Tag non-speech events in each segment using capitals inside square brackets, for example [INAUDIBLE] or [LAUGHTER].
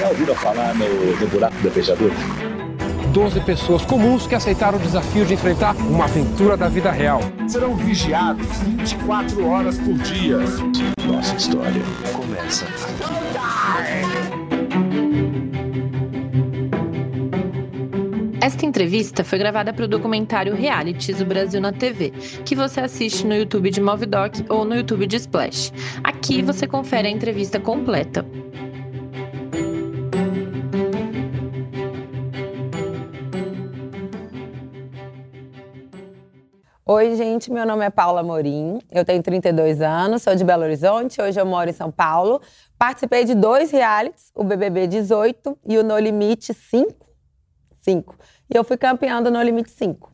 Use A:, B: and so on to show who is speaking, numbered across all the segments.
A: Já ouviram falar no, no buraco da fechadura?
B: 12 pessoas comuns que aceitaram o desafio de enfrentar uma aventura da vida real.
A: Serão vigiados 24 horas por dia. Nossa história começa aqui.
C: Esta entrevista foi gravada para o documentário Realities o Brasil na TV, que você assiste no YouTube de Movidoc ou no YouTube de Splash. Aqui você confere a entrevista completa.
D: Oi, gente, meu nome é Paula Morim, eu tenho 32 anos, sou de Belo Horizonte, hoje eu moro em São Paulo. Participei de dois realities, o BBB 18 e o No Limite 5. 5. E eu fui campeã do No Limite 5.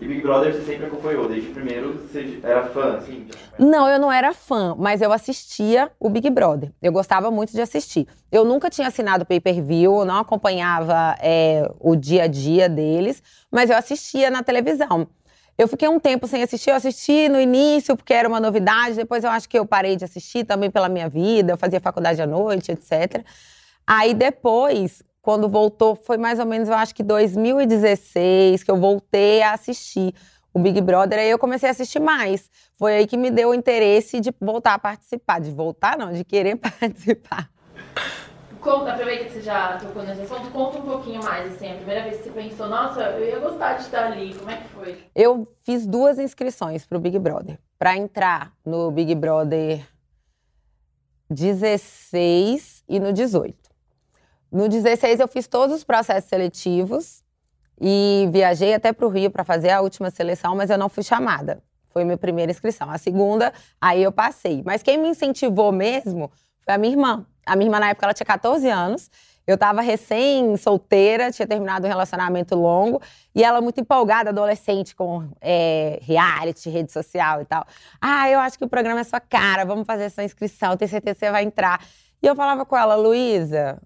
E: E Big Brother você sempre acompanhou, desde o primeiro você era fã, assim?
D: Não, eu não era fã, mas eu assistia o Big Brother. Eu gostava muito de assistir. Eu nunca tinha assinado pay-per-view, não acompanhava é, o dia a dia deles, mas eu assistia na televisão. Eu fiquei um tempo sem assistir. Eu assisti no início porque era uma novidade. Depois eu acho que eu parei de assistir também pela minha vida. Eu fazia faculdade à noite, etc. Aí depois, quando voltou, foi mais ou menos, eu acho que 2016 que eu voltei a assistir o Big Brother. Aí eu comecei a assistir mais. Foi aí que me deu o interesse de voltar a participar. De voltar, não, de querer [LAUGHS] participar.
C: Conta, aproveita que você já tocou nesse assunto, conta um pouquinho mais, assim, a primeira vez que você pensou, nossa, eu ia gostar de estar ali, como é que foi?
D: Eu fiz duas inscrições para o Big Brother. Para entrar no Big Brother 16 e no 18. No 16 eu fiz todos os processos seletivos e viajei até para o Rio para fazer a última seleção, mas eu não fui chamada. Foi minha primeira inscrição. A segunda, aí eu passei. Mas quem me incentivou mesmo foi a minha irmã. A minha irmã, na época, ela tinha 14 anos. Eu estava recém-solteira, tinha terminado um relacionamento longo. E ela muito empolgada, adolescente, com é, reality, rede social e tal. Ah, eu acho que o programa é sua cara, vamos fazer essa inscrição, tenho certeza que você vai entrar. E eu falava com ela, Luísa,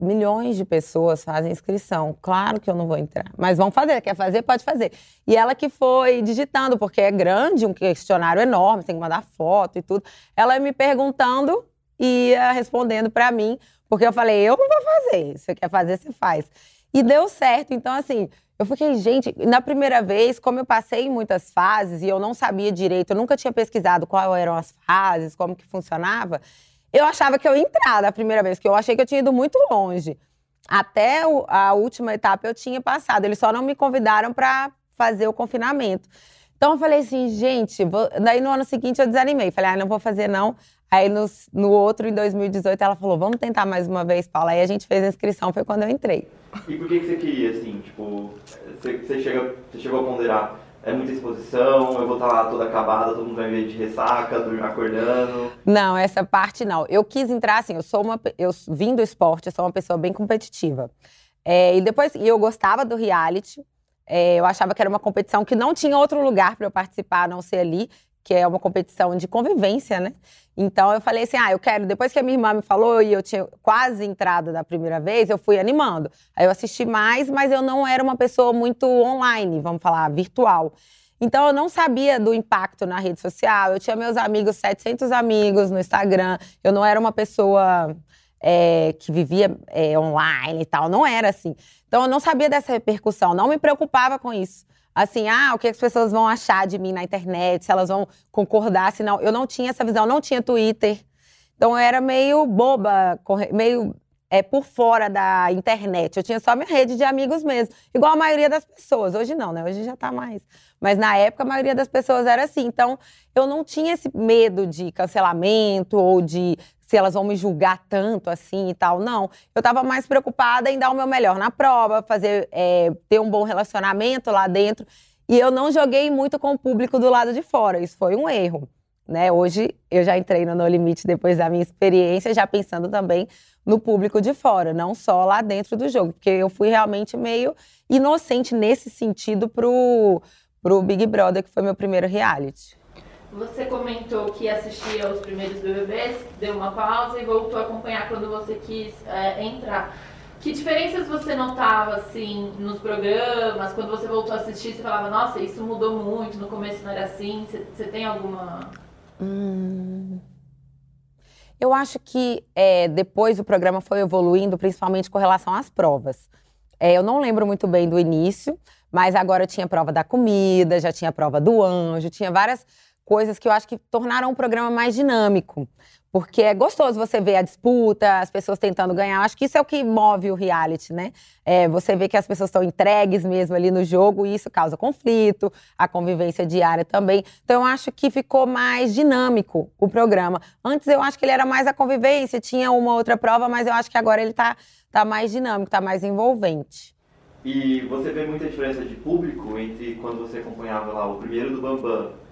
D: milhões de pessoas fazem inscrição. Claro que eu não vou entrar, mas vão fazer. Quer fazer? Pode fazer. E ela que foi digitando, porque é grande, um questionário enorme, tem que mandar foto e tudo. Ela me perguntando ia respondendo para mim, porque eu falei, eu não vou fazer, você quer fazer, você faz. E deu certo, então assim, eu fiquei, gente, na primeira vez, como eu passei em muitas fases e eu não sabia direito, eu nunca tinha pesquisado quais eram as fases, como que funcionava, eu achava que eu ia entrar da primeira vez, que eu achei que eu tinha ido muito longe. Até a última etapa eu tinha passado, eles só não me convidaram para fazer o confinamento. Então eu falei assim, gente, vou... daí no ano seguinte eu desanimei. Falei, ah, não vou fazer não. Aí no, no outro, em 2018, ela falou, vamos tentar mais uma vez, Paula. Aí a gente fez a inscrição, foi quando eu entrei.
E: E por que, que você queria, assim, tipo, você, você, chega, você chegou a ponderar, é muita exposição, eu vou estar lá toda acabada, todo mundo vai ver de ressaca, acordando?
D: Não, essa parte não. Eu quis entrar, assim, eu sou uma, eu vim do esporte, eu sou uma pessoa bem competitiva. É, e depois, e eu gostava do reality, é, eu achava que era uma competição que não tinha outro lugar para eu participar a não ser ali, que é uma competição de convivência, né? Então eu falei assim: ah, eu quero. Depois que a minha irmã me falou e eu tinha quase entrado da primeira vez, eu fui animando. Aí eu assisti mais, mas eu não era uma pessoa muito online, vamos falar, virtual. Então eu não sabia do impacto na rede social. Eu tinha meus amigos, 700 amigos no Instagram. Eu não era uma pessoa é, que vivia é, online e tal. Não era assim. Então eu não sabia dessa repercussão, não me preocupava com isso. Assim, ah, o que as pessoas vão achar de mim na internet, se elas vão concordar, se não. Eu não tinha essa visão, não tinha Twitter. Então eu era meio boba, meio é, por fora da internet. Eu tinha só minha rede de amigos mesmo. Igual a maioria das pessoas. Hoje não, né? Hoje já tá mais. Mas na época a maioria das pessoas era assim. Então eu não tinha esse medo de cancelamento ou de se elas vão me julgar tanto assim e tal. Não. Eu estava mais preocupada em dar o meu melhor na prova, fazer, é, ter um bom relacionamento lá dentro. E eu não joguei muito com o público do lado de fora. Isso foi um erro. Né? Hoje eu já entrei no No Limite depois da minha experiência, já pensando também no público de fora, não só lá dentro do jogo, porque eu fui realmente meio inocente nesse sentido pro, pro Big Brother, que foi meu primeiro reality.
C: Você comentou que assistia aos primeiros BBBs, deu uma pausa e voltou a acompanhar quando você quis é, entrar. Que diferenças você notava, assim, nos programas? Quando você voltou a assistir, você falava, nossa, isso mudou muito, no começo não era assim. Você, tem alguma...
D: Hum... Eu acho que é, depois o programa foi evoluindo, principalmente com relação às provas. É, eu não lembro muito bem do início, mas agora tinha prova da comida, já tinha prova do anjo, tinha várias coisas que eu acho que tornaram o programa mais dinâmico. Porque é gostoso você ver a disputa, as pessoas tentando ganhar. Acho que isso é o que move o reality, né? É, você vê que as pessoas estão entregues mesmo ali no jogo e isso causa conflito, a convivência diária também. Então eu acho que ficou mais dinâmico o programa. Antes eu acho que ele era mais a convivência, tinha uma outra prova, mas eu acho que agora ele está tá mais dinâmico, está mais envolvente.
E: E você vê muita diferença de público entre quando você acompanhava lá o primeiro do Bambam,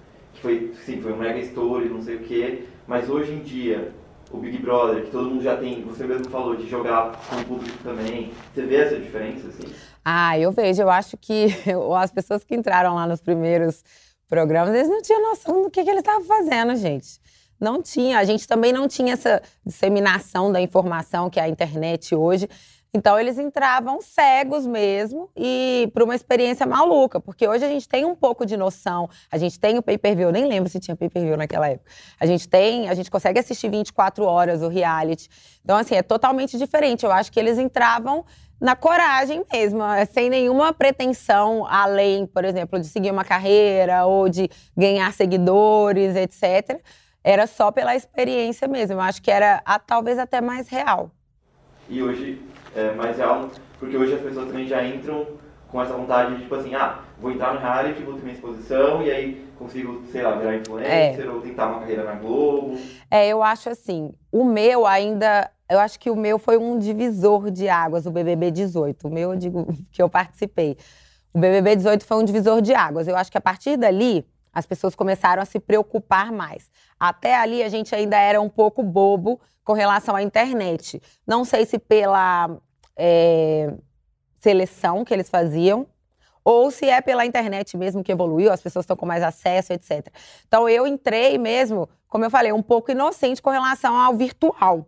E: foi, sim, foi um mega story, não sei o quê, mas hoje em dia, o Big Brother, que todo mundo já tem, você mesmo falou, de jogar com o público também, você vê essa diferença, assim?
D: Ah, eu vejo. Eu acho que [LAUGHS] as pessoas que entraram lá nos primeiros programas, eles não tinham noção do que, que eles estavam fazendo, gente. Não tinha. A gente também não tinha essa disseminação da informação que é a internet hoje. Então eles entravam cegos mesmo e para uma experiência maluca, porque hoje a gente tem um pouco de noção, a gente tem o pay-per-view, nem lembro se tinha pay-per-view naquela época. A gente tem, a gente consegue assistir 24 horas o reality. Então assim, é totalmente diferente. Eu acho que eles entravam na coragem mesmo, é, sem nenhuma pretensão além, por exemplo, de seguir uma carreira ou de ganhar seguidores, etc. Era só pela experiência mesmo. Eu acho que era a, talvez até mais real.
E: E hoje é, mais real, porque hoje as pessoas também já entram com essa vontade de, tipo assim, ah, vou entrar no reality, vou ter minha exposição e aí consigo, sei lá, virar influencer é. ou tentar uma carreira na Globo.
D: É, eu acho assim, o meu ainda, eu acho que o meu foi um divisor de águas, o BBB 18, o meu eu digo [LAUGHS] que eu participei. O BBB 18 foi um divisor de águas. Eu acho que a partir dali, as pessoas começaram a se preocupar mais. Até ali a gente ainda era um pouco bobo com relação à internet. Não sei se pela é, seleção que eles faziam, ou se é pela internet mesmo que evoluiu, as pessoas estão com mais acesso, etc. Então eu entrei mesmo, como eu falei, um pouco inocente com relação ao virtual.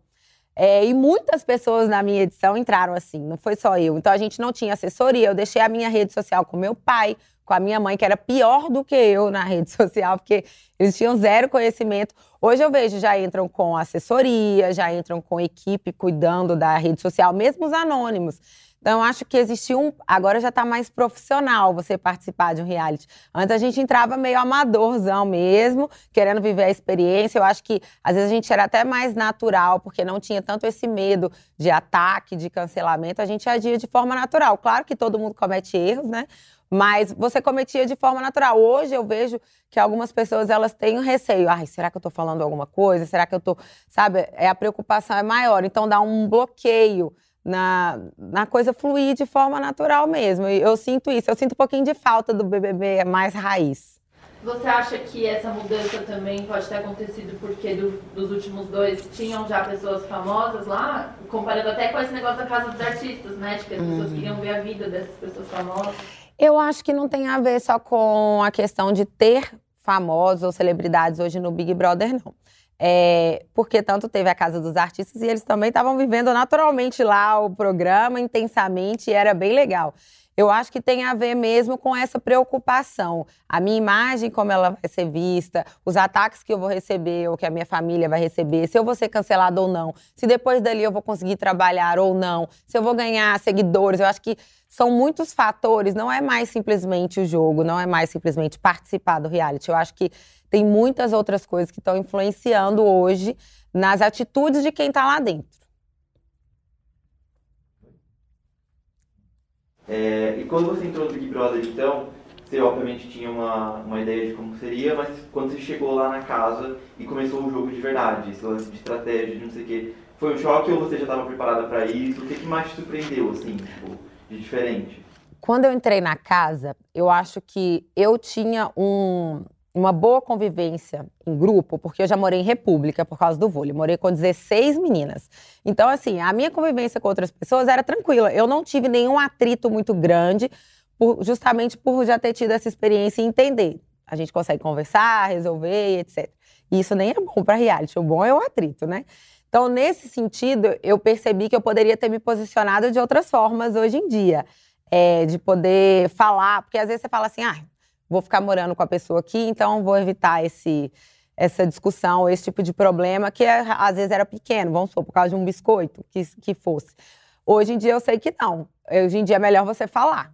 D: É, e muitas pessoas na minha edição entraram assim, não foi só eu. Então a gente não tinha assessoria, eu deixei a minha rede social com meu pai, com a minha mãe, que era pior do que eu na rede [LAUGHS] social, porque eles tinham zero conhecimento. Hoje eu vejo, já entram com assessoria, já entram com equipe cuidando da rede social, mesmo os anônimos. Então, eu acho que existe um. Agora já está mais profissional você participar de um reality. Antes a gente entrava meio amadorzão mesmo, querendo viver a experiência. Eu acho que às vezes a gente era até mais natural, porque não tinha tanto esse medo de ataque, de cancelamento. A gente agia de forma natural. Claro que todo mundo comete erros, né? Mas você cometia de forma natural. Hoje eu vejo que algumas pessoas elas têm um receio. Ai, será que eu estou falando alguma coisa? Será que eu estou. Sabe? É, a preocupação é maior. Então dá um bloqueio na, na coisa fluir de forma natural mesmo. E eu sinto isso. Eu sinto um pouquinho de falta do BBB mais raiz.
C: Você acha que essa mudança também pode ter acontecido porque do, dos últimos dois tinham já pessoas famosas lá? Comparando até com esse negócio da Casa dos Artistas, né? De que as uhum. pessoas queriam ver a vida dessas pessoas famosas.
D: Eu acho que não tem a ver só com a questão de ter famosos ou celebridades hoje no Big Brother, não. É, porque tanto teve a Casa dos Artistas e eles também estavam vivendo naturalmente lá o programa, intensamente, e era bem legal. Eu acho que tem a ver mesmo com essa preocupação. A minha imagem, como ela vai ser vista, os ataques que eu vou receber ou que a minha família vai receber, se eu vou ser cancelado ou não, se depois dali eu vou conseguir trabalhar ou não, se eu vou ganhar seguidores. Eu acho que são muitos fatores, não é mais simplesmente o jogo, não é mais simplesmente participar do reality. Eu acho que tem muitas outras coisas que estão influenciando hoje nas atitudes de quem está lá dentro.
E: É, e quando você entrou no Big Brother, então, você obviamente tinha uma, uma ideia de como seria, mas quando você chegou lá na casa e começou o jogo de verdade, esse lance de estratégia, de não sei o quê, foi um choque ou você já estava preparada para isso? O que, que mais te surpreendeu, assim, tipo, de diferente?
D: Quando eu entrei na casa, eu acho que eu tinha um, uma boa convivência em grupo, porque eu já morei em república por causa do vôlei. Morei com 16 meninas. Então, assim, a minha convivência com outras pessoas era tranquila. Eu não tive nenhum atrito muito grande, por, justamente por já ter tido essa experiência e entender. A gente consegue conversar, resolver, etc. E isso nem é bom para reality. O bom é o atrito, né? Então, nesse sentido, eu percebi que eu poderia ter me posicionado de outras formas hoje em dia. É, de poder falar, porque às vezes você fala assim, ah, vou ficar morando com a pessoa aqui, então vou evitar esse, essa discussão, esse tipo de problema, que é, às vezes era pequeno, vamos supor, por causa de um biscoito, que, que fosse. Hoje em dia eu sei que não. Hoje em dia é melhor você falar,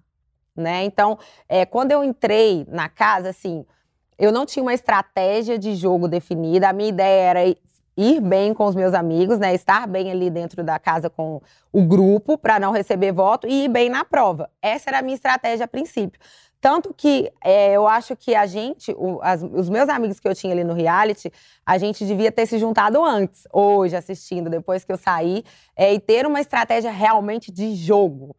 D: né? Então, é, quando eu entrei na casa, assim, eu não tinha uma estratégia de jogo definida. A minha ideia era ir bem com os meus amigos, né? Estar bem ali dentro da casa com o grupo para não receber voto e ir bem na prova. Essa era a minha estratégia a princípio. Tanto que é, eu acho que a gente, o, as, os meus amigos que eu tinha ali no reality, a gente devia ter se juntado antes, hoje, assistindo, depois que eu saí, é, e ter uma estratégia realmente de jogo.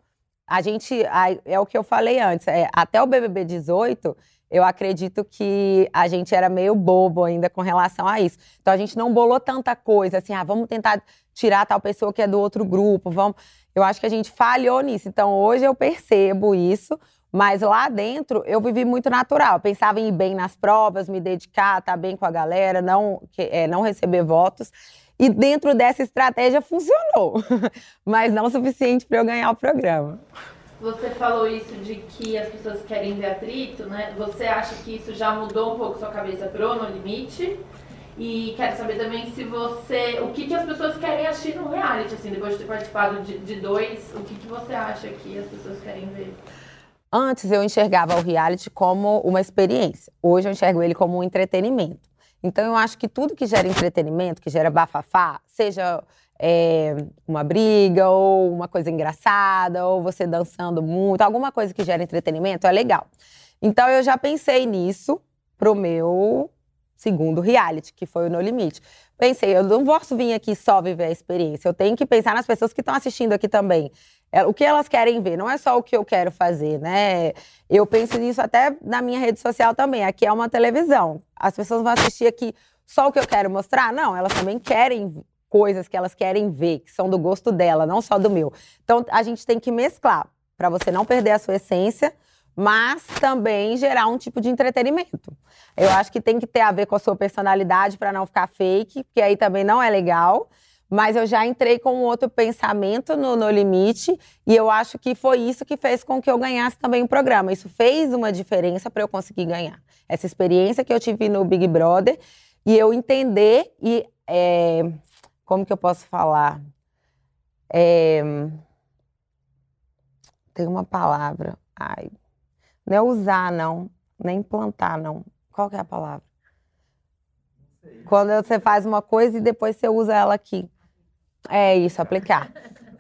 D: A gente, a, é o que eu falei antes, é, até o BBB 18, eu acredito que a gente era meio bobo ainda com relação a isso. Então a gente não bolou tanta coisa, assim, ah, vamos tentar tirar tal pessoa que é do outro grupo, vamos. Eu acho que a gente falhou nisso. Então hoje eu percebo isso, mas lá dentro eu vivi muito natural. Pensava em ir bem nas provas, me dedicar, estar tá bem com a galera, não, é, não receber votos. E dentro dessa estratégia funcionou, [LAUGHS] mas não o suficiente para eu ganhar o programa.
C: Você falou isso de que as pessoas querem ver atrito, né? Você acha que isso já mudou um pouco sua cabeça pro No Limite? E quero saber também se você. O que, que as pessoas querem assistir no reality, assim, depois de ter participado de, de dois, o que, que você acha que as pessoas querem ver?
D: Antes eu enxergava o reality como uma experiência. Hoje eu enxergo ele como um entretenimento. Então eu acho que tudo que gera entretenimento, que gera bafafá, seja é, uma briga ou uma coisa engraçada ou você dançando muito, alguma coisa que gera entretenimento é legal. Então eu já pensei nisso pro meu segundo reality, que foi o No Limite. Pensei, eu não posso vir aqui só viver a experiência, eu tenho que pensar nas pessoas que estão assistindo aqui também. O que elas querem ver, não é só o que eu quero fazer, né? Eu penso nisso até na minha rede social também. Aqui é uma televisão. As pessoas vão assistir aqui só o que eu quero mostrar? Não, elas também querem coisas que elas querem ver, que são do gosto dela, não só do meu. Então a gente tem que mesclar para você não perder a sua essência, mas também gerar um tipo de entretenimento. Eu acho que tem que ter a ver com a sua personalidade para não ficar fake, porque aí também não é legal. Mas eu já entrei com um outro pensamento no, no limite e eu acho que foi isso que fez com que eu ganhasse também o programa. Isso fez uma diferença para eu conseguir ganhar. Essa experiência que eu tive no Big Brother e eu entender e é, como que eu posso falar? É, tem uma palavra. Ai, não é usar, não. Nem plantar, não. Qual que é a palavra? Quando você faz uma coisa e depois você usa ela aqui. É isso, aplicar.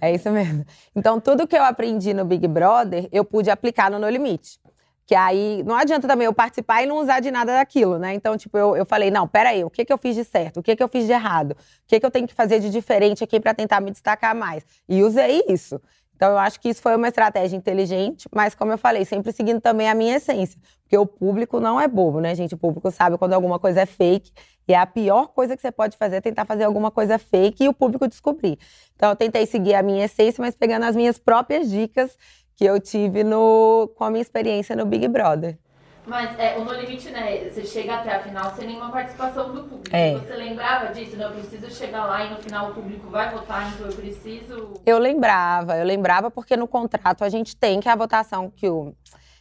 D: É isso mesmo. Então, tudo que eu aprendi no Big Brother, eu pude aplicar no No Limite. Que aí não adianta também eu participar e não usar de nada daquilo, né? Então, tipo, eu, eu falei, não, peraí, o que, que eu fiz de certo? O que, que eu fiz de errado? O que, que eu tenho que fazer de diferente aqui para tentar me destacar mais? E usei isso. Então, eu acho que isso foi uma estratégia inteligente, mas, como eu falei, sempre seguindo também a minha essência. Porque o público não é bobo, né, gente? O público sabe quando alguma coisa é fake. E a pior coisa que você pode fazer é tentar fazer alguma coisa fake e o público descobrir. Então, eu tentei seguir a minha essência, mas pegando as minhas próprias dicas que eu tive no, com a minha experiência no Big Brother.
C: Mas é, o No Limite, né? Você chega até a final sem nenhuma participação do público.
D: É.
C: Você lembrava disso? Não, eu preciso chegar lá e no final o público vai votar, então eu preciso.
D: Eu lembrava, eu lembrava porque no contrato a gente tem que a votação que o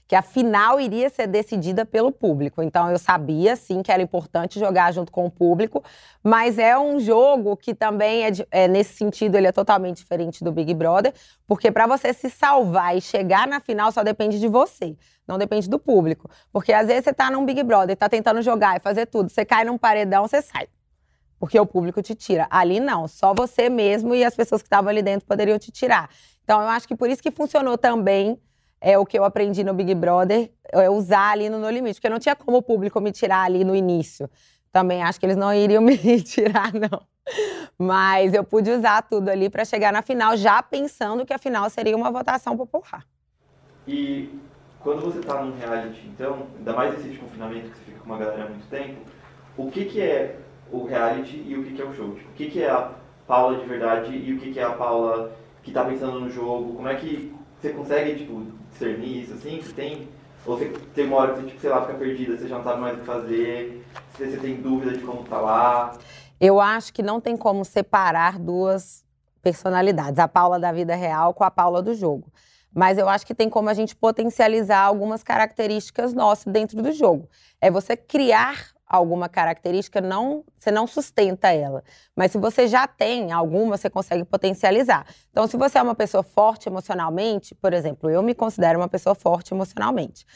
D: que a final iria ser decidida pelo público. Então eu sabia sim que era importante jogar junto com o público, mas é um jogo que também é, é nesse sentido ele é totalmente diferente do Big Brother, porque para você se salvar e chegar na final só depende de você, não depende do público. Porque às vezes você tá num Big Brother, tá tentando jogar e fazer tudo, você cai num paredão, você sai. Porque o público te tira. Ali não, só você mesmo e as pessoas que estavam ali dentro poderiam te tirar. Então eu acho que por isso que funcionou também é o que eu aprendi no Big Brother, é usar ali no No Limite, porque não tinha como o público me tirar ali no início. Também acho que eles não iriam [LAUGHS] me tirar, não. Mas eu pude usar tudo ali para chegar na final, já pensando que a final seria uma votação popular.
E: E quando você está num reality, então, ainda mais esse confinamento que você fica com uma galera há muito tempo, o que, que é o reality e o que, que é o show? Tipo, o que, que é a Paula de verdade e o que, que é a Paula que está pensando no jogo? Como é que você consegue, tipo, discernir isso, assim? Você tem... Ou você tem uma hora que você, tipo, sei lá, fica perdida, você já não sabe mais o que fazer, se você tem dúvida de como tá lá?
D: Eu acho que não tem como separar duas personalidades, a Paula da vida real com a Paula do jogo. Mas eu acho que tem como a gente potencializar algumas características nossas dentro do jogo. É você criar alguma característica, não, você não sustenta ela. Mas se você já tem alguma, você consegue potencializar. Então, se você é uma pessoa forte emocionalmente, por exemplo, eu me considero uma pessoa forte emocionalmente.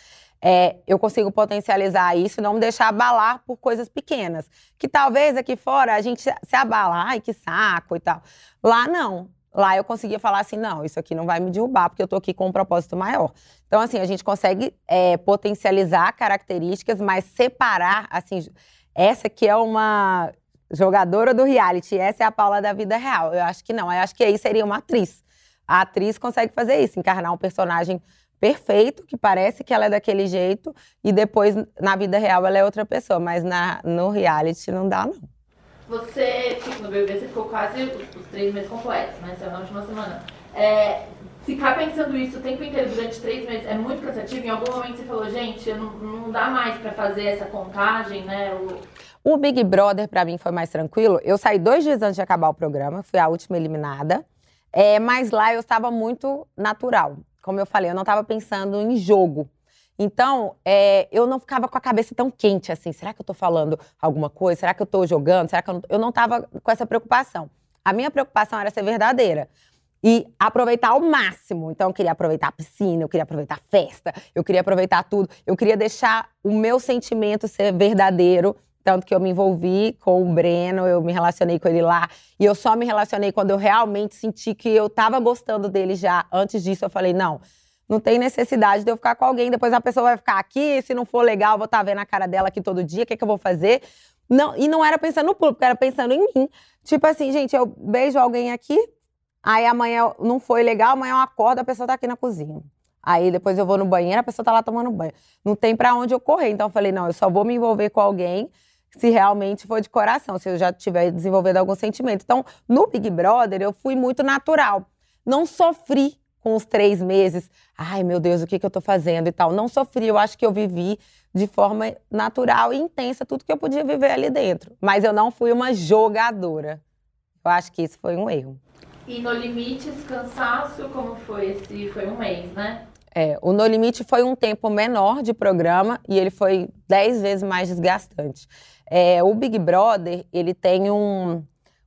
D: É, eu consigo potencializar isso e não me deixar abalar por coisas pequenas. Que talvez aqui fora a gente se abala, ai que saco e tal. Lá não. Lá eu conseguia falar assim, não, isso aqui não vai me derrubar, porque eu tô aqui com um propósito maior. Então, assim, a gente consegue é, potencializar características, mas separar, assim, essa que é uma jogadora do reality, essa é a Paula da vida real. Eu acho que não, eu acho que aí seria uma atriz. A atriz consegue fazer isso, encarnar um personagem perfeito, que parece que ela é daquele jeito, e depois, na vida real, ela é outra pessoa, mas na, no reality não dá, não.
C: Você, no BBB, você ficou quase os, três meses completos, né? Saiu na última semana. É, ficar pensando isso o tempo inteiro durante três meses é muito cansativo. Em algum momento você falou, gente, não, não dá mais para fazer essa contagem, né?
D: O... o Big Brother, para mim, foi mais tranquilo. Eu saí dois dias antes de acabar o programa, fui a última eliminada. É, mas lá eu estava muito natural. Como eu falei, eu não estava pensando em jogo. Então, é, eu não ficava com a cabeça tão quente assim. Será que eu estou falando alguma coisa? Será que eu estou jogando? Será que eu não... Eu não estava com essa preocupação. A minha preocupação era ser verdadeira e aproveitar ao máximo. Então, eu queria aproveitar a piscina, eu queria aproveitar a festa, eu queria aproveitar tudo. Eu queria deixar o meu sentimento ser verdadeiro. Tanto que eu me envolvi com o Breno, eu me relacionei com ele lá. E eu só me relacionei quando eu realmente senti que eu estava gostando dele já. Antes disso, eu falei: não, não tem necessidade de eu ficar com alguém. Depois a pessoa vai ficar aqui, se não for legal, vou estar tá vendo a cara dela aqui todo dia, o que, é que eu vou fazer? Não, e não era pensando no público, era pensando em mim. Tipo assim, gente, eu beijo alguém aqui, aí amanhã não foi legal, amanhã eu acordo, a pessoa tá aqui na cozinha. Aí depois eu vou no banheiro, a pessoa tá lá tomando banho. Não tem para onde eu correr. Então eu falei, não, eu só vou me envolver com alguém se realmente for de coração, se eu já tiver desenvolvido algum sentimento. Então, no Big Brother, eu fui muito natural. Não sofri com os três meses, ai meu Deus, o que, que eu tô fazendo e tal. Não sofri, eu acho que eu vivi de forma natural e intensa tudo que eu podia viver ali dentro. Mas eu não fui uma jogadora. Eu acho que isso foi um erro.
C: E no limite, esse cansaço, como foi esse? Foi um mês, né?
D: É, o No Limite foi um tempo menor de programa e ele foi dez vezes mais desgastante. É, o Big Brother, ele tem um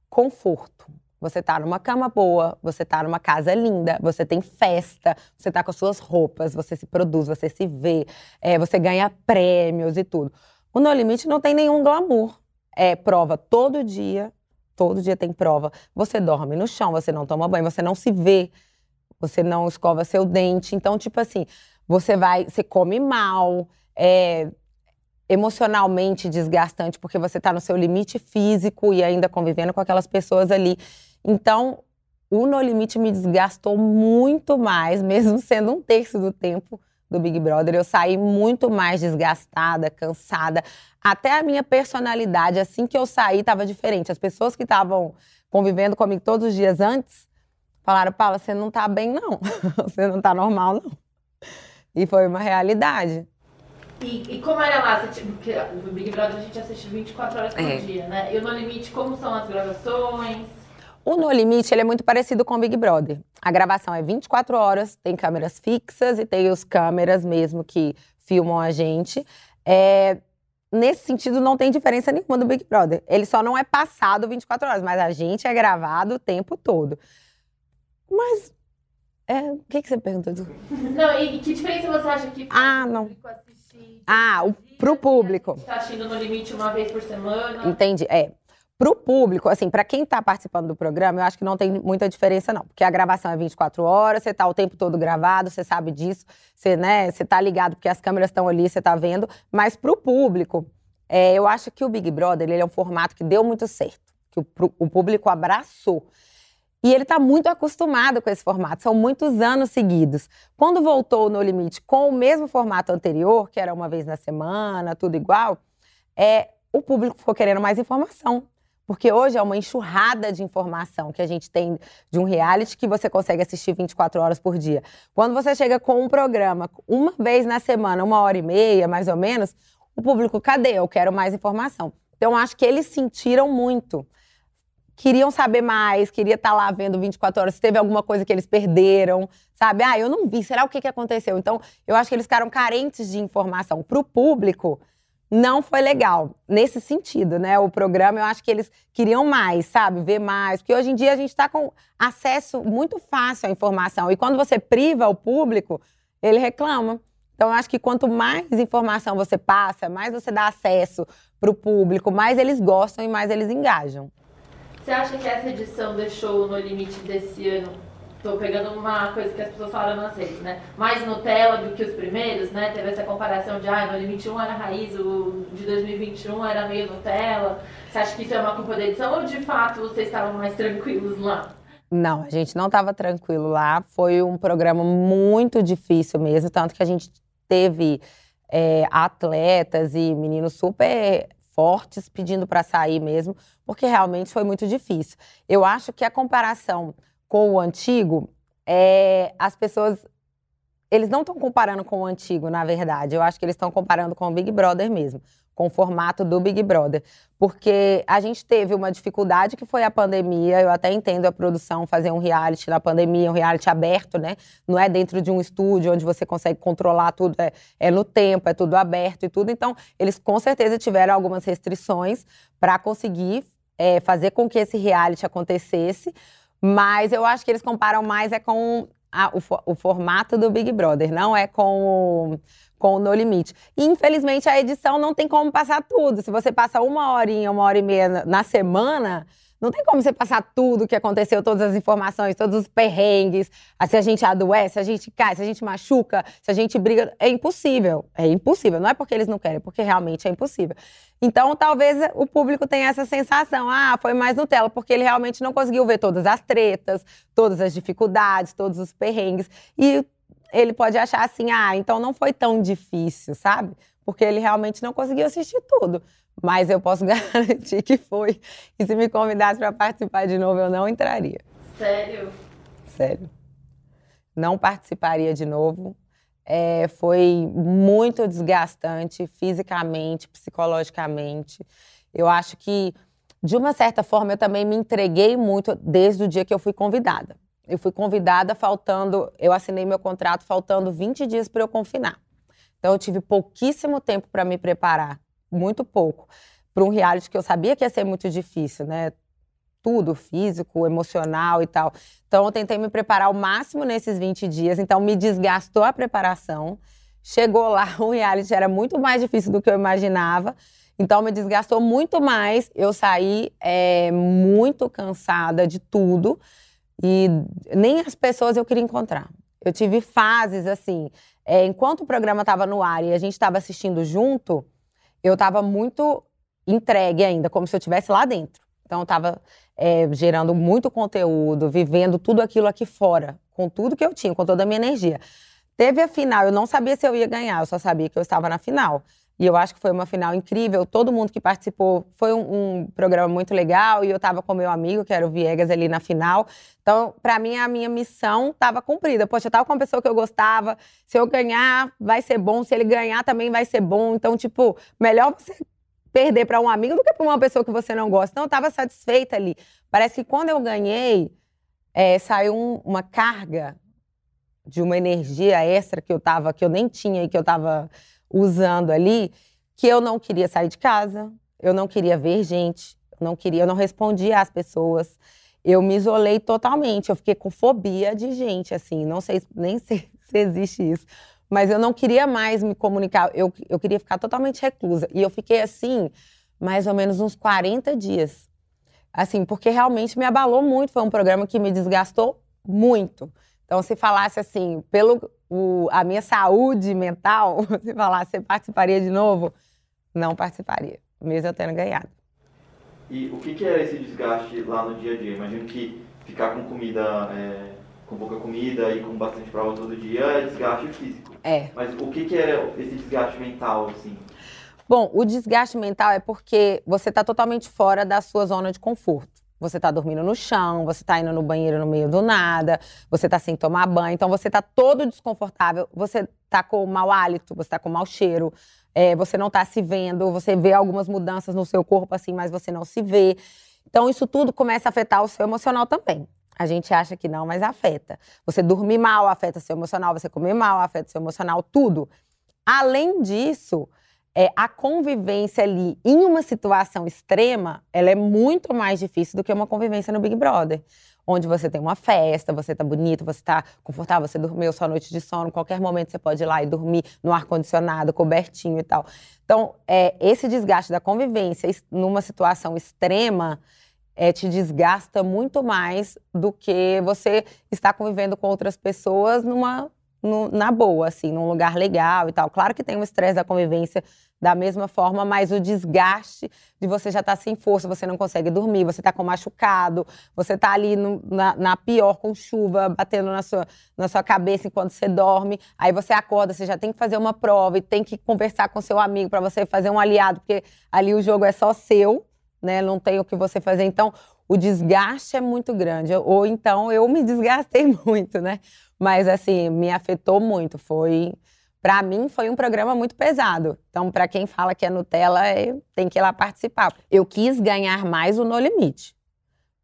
D: conforto. Você tá numa cama boa, você tá numa casa linda, você tem festa, você tá com as suas roupas, você se produz, você se vê, é, você ganha prêmios e tudo. O No Limite não tem nenhum glamour. É prova todo dia, todo dia tem prova. Você dorme no chão, você não toma banho, você não se vê, você não escova seu dente. Então, tipo assim, você vai, você come mal, é emocionalmente desgastante, porque você tá no seu limite físico e ainda convivendo com aquelas pessoas ali. Então, o No Limite me desgastou muito mais, [LAUGHS] mesmo sendo um terço do tempo do Big Brother. Eu saí muito mais desgastada, cansada. Até a minha personalidade, assim que eu saí, estava diferente. As pessoas que estavam convivendo comigo todos os dias antes falaram: Paula, você não está bem, não. [LAUGHS] você não está normal, não. E foi uma realidade.
C: E, e, como era lá? Você, porque o Big Brother a gente assiste 24 horas por é. dia, né? E o No Limite, como são as gravações?
D: O No Limite ele é muito parecido com o Big Brother. A gravação é 24 horas, tem câmeras fixas e tem os câmeras mesmo que filmam a gente. É, nesse sentido, não tem diferença nenhuma do Big Brother. Ele só não é passado 24 horas, mas a gente é gravado o tempo todo. Mas. É, o que, que você perguntou?
C: Não, e que diferença você acha que
D: ah, não. Ah, o, pro público.
C: Está assistindo no limite uma vez por semana.
D: Entendi. É. Para o público, assim, para quem está participando do programa, eu acho que não tem muita diferença, não. Porque a gravação é 24 horas, você está o tempo todo gravado, você sabe disso, você, né, tá ligado porque as câmeras estão ali, você está vendo. Mas para o público, é, eu acho que o Big Brother ele é um formato que deu muito certo, que o, o público abraçou. E ele está muito acostumado com esse formato, são muitos anos seguidos. Quando voltou no Limite com o mesmo formato anterior, que era uma vez na semana, tudo igual, é, o público ficou querendo mais informação. Porque hoje é uma enxurrada de informação que a gente tem de um reality que você consegue assistir 24 horas por dia. Quando você chega com um programa uma vez na semana, uma hora e meia, mais ou menos, o público, cadê? Eu quero mais informação. Então, acho que eles sentiram muito. Queriam saber mais, queria estar lá vendo 24 horas, se teve alguma coisa que eles perderam, sabe? Ah, eu não vi, será o que, que aconteceu? Então, eu acho que eles ficaram carentes de informação. Para o público, não foi legal nesse sentido, né? O programa, eu acho que eles queriam mais, sabe? Ver mais, porque hoje em dia a gente está com acesso muito fácil à informação e quando você priva o público, ele reclama. Então, eu acho que quanto mais informação você passa, mais você dá acesso para o público, mais eles gostam e mais eles engajam.
C: Você acha que essa edição deixou no limite desse ano Tô pegando uma coisa que as pessoas falaram nas redes, né? Mais Nutella do que os primeiros, né? Teve essa comparação de, ah, no Limite 1 era raiz, o de 2021 era meio Nutella. Você acha que isso é uma culpa da edição ou de fato vocês estavam mais tranquilos lá?
D: Não, a gente não estava tranquilo lá. Foi um programa muito difícil mesmo, tanto que a gente teve é, atletas e meninos super fortes pedindo para sair mesmo, porque realmente foi muito difícil. Eu acho que a comparação com o antigo, é, as pessoas. Eles não estão comparando com o antigo, na verdade. Eu acho que eles estão comparando com o Big Brother mesmo, com o formato do Big Brother. Porque a gente teve uma dificuldade que foi a pandemia. Eu até entendo a produção fazer um reality na pandemia, um reality aberto, né? Não é dentro de um estúdio onde você consegue controlar tudo, é, é no tempo, é tudo aberto e tudo. Então, eles com certeza tiveram algumas restrições para conseguir é, fazer com que esse reality acontecesse. Mas eu acho que eles comparam mais é com a, o, o, formato do Big Brother, não é com o, com o No Limite. Infelizmente, a edição não tem como passar tudo. Se você passa uma horinha, uma hora e meia na semana, não tem como você passar tudo o que aconteceu, todas as informações, todos os perrengues, se a gente adoece, se a gente cai, se a gente machuca, se a gente briga. É impossível. É impossível. Não é porque eles não querem, é porque realmente é impossível. Então, talvez o público tenha essa sensação, ah, foi mais Nutella, porque ele realmente não conseguiu ver todas as tretas, todas as dificuldades, todos os perrengues. E ele pode achar assim, ah, então não foi tão difícil, sabe? Porque ele realmente não conseguiu assistir tudo. Mas eu posso [LAUGHS] garantir que foi. E se me convidasse para participar de novo, eu não entraria.
C: Sério?
D: Sério. Não participaria de novo. É, foi muito desgastante fisicamente, psicologicamente. Eu acho que, de uma certa forma, eu também me entreguei muito desde o dia que eu fui convidada. Eu fui convidada faltando, eu assinei meu contrato faltando 20 dias para eu confinar. Então, eu tive pouquíssimo tempo para me preparar muito pouco, para um reality que eu sabia que ia ser muito difícil, né? Tudo, físico, emocional e tal. Então, eu tentei me preparar o máximo nesses 20 dias, então me desgastou a preparação. Chegou lá, [LAUGHS] o reality era muito mais difícil do que eu imaginava. Então, me desgastou muito mais. Eu saí é, muito cansada de tudo. E nem as pessoas eu queria encontrar. Eu tive fases assim. É, enquanto o programa estava no ar e a gente estava assistindo junto, eu estava muito entregue ainda, como se eu estivesse lá dentro. Então, eu estava é, gerando muito conteúdo, vivendo tudo aquilo aqui fora, com tudo que eu tinha, com toda a minha energia. Teve a final, eu não sabia se eu ia ganhar, eu só sabia que eu estava na final. E eu acho que foi uma final incrível. Todo mundo que participou foi um, um programa muito legal. E eu estava com meu amigo, que era o Viegas, ali na final. Então, para mim, a minha missão estava cumprida. Poxa, eu estava com uma pessoa que eu gostava. Se eu ganhar, vai ser bom. Se ele ganhar, também vai ser bom. Então, tipo, melhor você perder para um amigo do que para uma pessoa que você não gosta. Então, eu estava satisfeita ali. Parece que quando eu ganhei, é, saiu um, uma carga de uma energia extra que eu tava, que eu nem tinha e que eu estava usando ali que eu não queria sair de casa, eu não queria ver gente, eu não queria, eu não respondia às pessoas. Eu me isolei totalmente, eu fiquei com fobia de gente, assim, não sei, [LAUGHS] nem sei se existe isso. Mas eu não queria mais me comunicar, eu, eu queria ficar totalmente reclusa. E eu fiquei assim, mais ou menos uns 40 dias. Assim, porque realmente me abalou muito. Foi um programa que me desgastou muito. Então, se falasse assim, pelo o, a minha saúde mental, [LAUGHS] se falasse, você participaria de novo? Não participaria, mesmo eu tendo ganhado.
E: E o que, que era esse desgaste lá no dia a dia? Imagino que ficar com comida, é, com pouca comida e com bastante prova todo dia é desgaste físico.
D: É.
E: Mas o que, que era esse desgaste mental, assim?
D: Bom, o desgaste mental é porque você está totalmente fora da sua zona de conforto. Você está dormindo no chão, você está indo no banheiro no meio do nada, você está sem tomar banho, então você está todo desconfortável, você está com mau hálito, você está com mau cheiro, é, você não está se vendo, você vê algumas mudanças no seu corpo assim, mas você não se vê. Então isso tudo começa a afetar o seu emocional também. A gente acha que não, mas afeta. Você dormir mal afeta seu emocional, você comer mal afeta seu emocional, tudo. Além disso, é, a convivência ali em uma situação extrema, ela é muito mais difícil do que uma convivência no Big Brother. Onde você tem uma festa, você tá bonito, você tá confortável, você dormiu sua noite de sono, qualquer momento você pode ir lá e dormir no ar-condicionado, cobertinho e tal. Então, é, esse desgaste da convivência numa situação extrema é, te desgasta muito mais do que você estar convivendo com outras pessoas numa no, na boa, assim, num lugar legal e tal. Claro que tem o estresse da convivência da mesma forma, mas o desgaste de você já estar tá sem força, você não consegue dormir, você está com machucado, você está ali no, na, na, pior com chuva batendo na sua, na sua cabeça enquanto você dorme, aí você acorda, você já tem que fazer uma prova e tem que conversar com seu amigo para você fazer um aliado, porque ali o jogo é só seu, né? Não tem o que você fazer. Então, o desgaste é muito grande. Ou então eu me desgastei [LAUGHS] muito, né? Mas assim, me afetou muito. Foi para mim foi um programa muito pesado. Então, para quem fala que é Nutella, é, tem que ir lá participar. Eu quis ganhar mais o No Limite.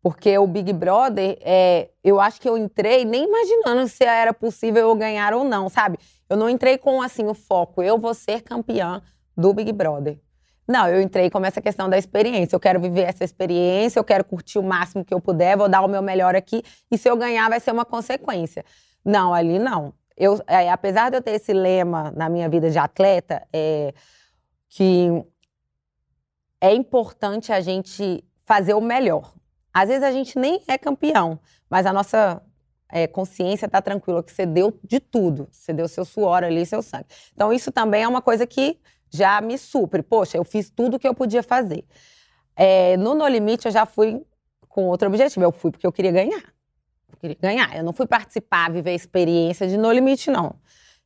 D: Porque o Big Brother, é, eu acho que eu entrei nem imaginando se era possível eu ganhar ou não, sabe? Eu não entrei com assim o foco, eu vou ser campeã do Big Brother. Não, eu entrei com essa questão da experiência. Eu quero viver essa experiência, eu quero curtir o máximo que eu puder, vou dar o meu melhor aqui, e se eu ganhar vai ser uma consequência. Não, ali não eu, é, apesar de eu ter esse lema na minha vida de atleta, é, que é importante a gente fazer o melhor. Às vezes a gente nem é campeão, mas a nossa é, consciência está tranquila que você deu de tudo, você deu seu suor ali, seu sangue. Então isso também é uma coisa que já me supre. Poxa, eu fiz tudo o que eu podia fazer. É, no No Limite eu já fui com outro objetivo, eu fui porque eu queria ganhar queria ganhar. Eu não fui participar, viver a experiência de No Limite, não.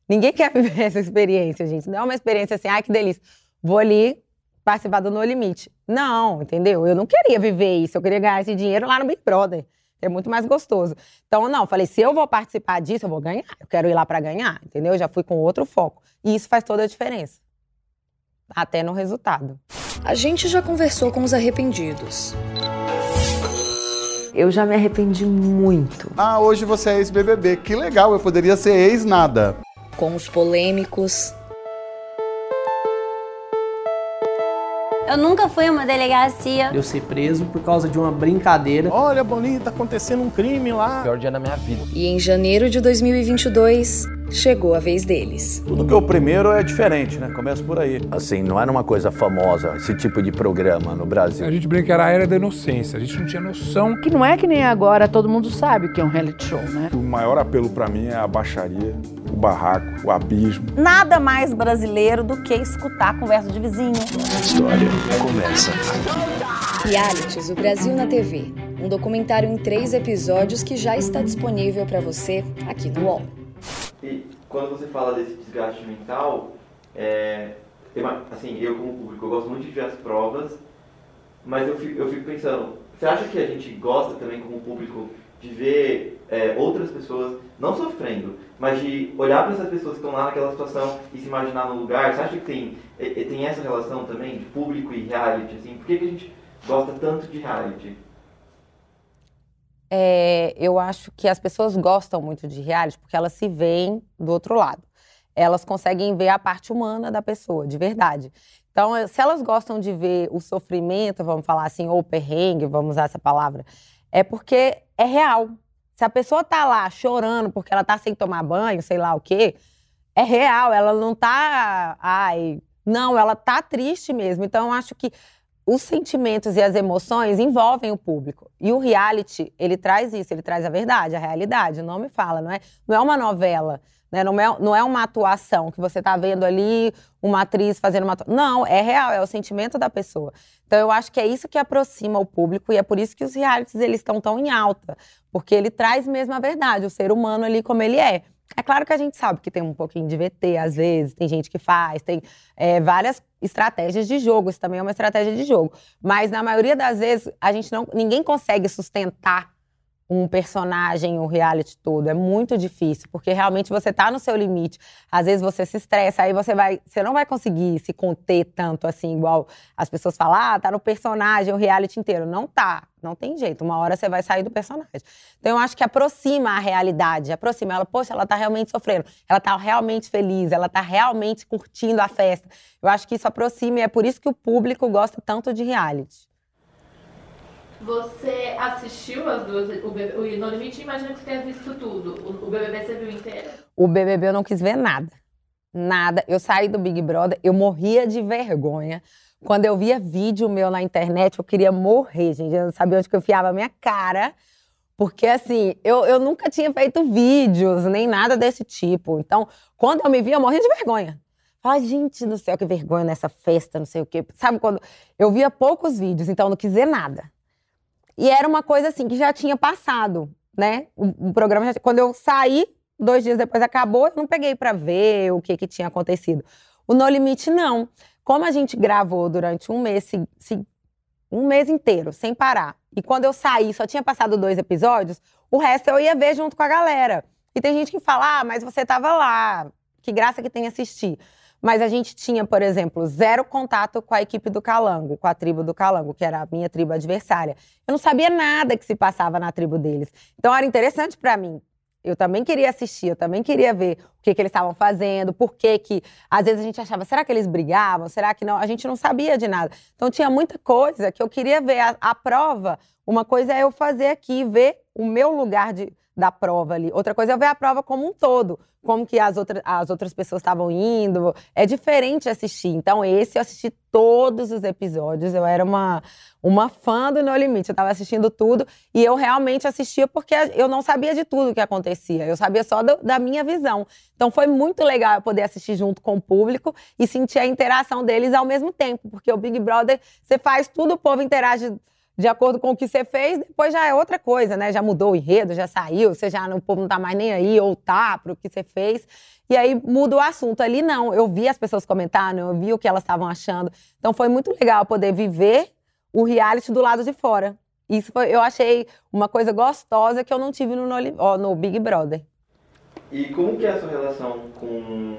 D: Ninguém [LAUGHS] quer viver essa experiência, gente. Não é uma experiência assim, ai que delícia. Vou ali participar do No Limite. Não, entendeu? Eu não queria viver isso. Eu queria ganhar esse dinheiro lá no Big Brother. É muito mais gostoso. Então, não, falei, se eu vou participar disso, eu vou ganhar. Eu quero ir lá para ganhar, entendeu? Eu já fui com outro foco. E isso faz toda a diferença. Até no resultado.
F: A gente já conversou com os arrependidos.
D: Eu já me arrependi muito.
G: Ah, hoje você é ex-BBB. Que legal, eu poderia ser ex-nada.
F: Com os polêmicos.
H: Eu nunca fui a uma delegacia.
I: Eu ser preso por causa de uma brincadeira.
J: Olha, Boninho, tá acontecendo um crime lá.
B: Pior dia da minha vida.
F: E em janeiro de 2022, chegou a vez deles.
K: Tudo que é o primeiro é diferente, né? Começa por aí.
L: Assim, não era uma coisa famosa esse tipo de programa no Brasil.
B: A gente brinca que era a era da inocência, a gente não tinha noção.
M: Que não é que nem agora todo mundo sabe que é um reality show, né?
N: O maior apelo para mim é a baixaria, o barraco, o abismo.
O: Nada mais brasileiro do que escutar a conversa de vizinho.
A: Nossa história começa aqui.
F: Realities, o Brasil na TV. Um documentário em três episódios que já está disponível para você aqui no UOL.
E: E quando você fala desse desgaste mental, é, assim, eu como público, eu gosto muito de ver as provas, mas eu fico, eu fico pensando, você acha que a gente gosta também como público de ver é, outras pessoas não sofrendo, mas de olhar para essas pessoas que estão lá naquela situação e se imaginar no lugar? Você acha que tem, é, é tem essa relação também de público e reality? Assim? Por que, que a gente gosta tanto de reality?
D: É, eu acho que as pessoas gostam muito de reality porque elas se veem do outro lado. Elas conseguem ver a parte humana da pessoa, de verdade. Então, se elas gostam de ver o sofrimento, vamos falar assim, ou o perrengue, vamos usar essa palavra, é porque é real. Se a pessoa tá lá chorando porque ela tá sem tomar banho, sei lá o quê, é real, ela não tá, ai, não, ela tá triste mesmo. Então, eu acho que os sentimentos e as emoções envolvem o público. E o reality, ele traz isso, ele traz a verdade, a realidade. O nome fala, não é, não é uma novela, né? não, é, não é uma atuação que você está vendo ali uma atriz fazendo uma Não, é real, é o sentimento da pessoa. Então eu acho que é isso que aproxima o público e é por isso que os realities eles estão tão em alta, porque ele traz mesmo a verdade, o ser humano ali como ele é. É claro que a gente sabe que tem um pouquinho de VT, às vezes, tem gente que faz, tem é, várias estratégias de jogo, isso também é uma estratégia de jogo. Mas na maioria das vezes, a gente não, ninguém consegue sustentar um personagem, um reality todo. É muito difícil, porque realmente você tá no seu limite. Às vezes você se estressa, aí você vai, você não vai conseguir se conter tanto assim, igual as pessoas falam, ah, tá no personagem, o reality inteiro. Não tá, não tem jeito. Uma hora você vai sair do personagem. Então eu acho que aproxima a realidade, aproxima ela, poxa, ela tá realmente sofrendo, ela tá realmente feliz, ela tá realmente curtindo a festa. Eu acho que isso aproxima e é por isso que o público gosta tanto de reality.
C: Você assistiu as duas, o, BBB, o No Limite, imagino que você tenha visto tudo. O, o BBB você viu inteiro?
D: O BBB eu não quis ver nada. Nada. Eu saí do Big Brother, eu morria de vergonha. Quando eu via vídeo meu na internet, eu queria morrer, gente. Eu não sabia onde que eu fiava a minha cara. Porque, assim, eu, eu nunca tinha feito vídeos, nem nada desse tipo. Então, quando eu me via, eu morria de vergonha. Falei, gente do céu, que vergonha nessa festa, não sei o quê. Sabe quando eu via poucos vídeos, então eu não quis ver nada. E era uma coisa assim que já tinha passado, né? O, o programa já, quando eu saí, dois dias depois acabou, eu não peguei para ver o que, que tinha acontecido. O No Limite não. Como a gente gravou durante um mês, se, se, um mês inteiro, sem parar. E quando eu saí, só tinha passado dois episódios, o resto eu ia ver junto com a galera. E tem gente que fala, ah, mas você tava lá, que graça que tem assistir. Mas a gente tinha, por exemplo, zero contato com a equipe do Calango, com a tribo do Calango, que era a minha tribo adversária. Eu não sabia nada que se passava na tribo deles. Então era interessante para mim. Eu também queria assistir, eu também queria ver o que, que eles estavam fazendo, por que que... Às vezes a gente achava, será que eles brigavam? Será que não? A gente não sabia de nada. Então tinha muita coisa que eu queria ver. A, a prova, uma coisa é eu fazer aqui, ver o meu lugar de, da prova ali. Outra coisa é ver a prova como um todo, como que as, outras as outras pessoas estavam indo. É diferente assistir. Então, esse eu assisti todos os episódios. Eu era uma, uma fã do No Limite. Eu estava assistindo tudo e eu realmente assistia porque eu não sabia de tudo que acontecia. Eu sabia só do, da minha visão. Então, foi muito legal eu poder assistir junto com o público e sentir a interação deles ao mesmo tempo. Porque o Big Brother, você faz tudo, o povo interage de acordo com o que você fez, depois já é outra coisa, né? Já mudou o enredo, já saiu, você já o povo não tá mais nem aí, ou tá pro que você fez. E aí muda o assunto. Ali não, eu vi as pessoas comentando, eu vi o que elas estavam achando. Então foi muito legal poder viver o reality do lado de fora. Isso foi, eu achei uma coisa gostosa que eu não tive no, no, no Big Brother.
E: E como que é a sua relação com,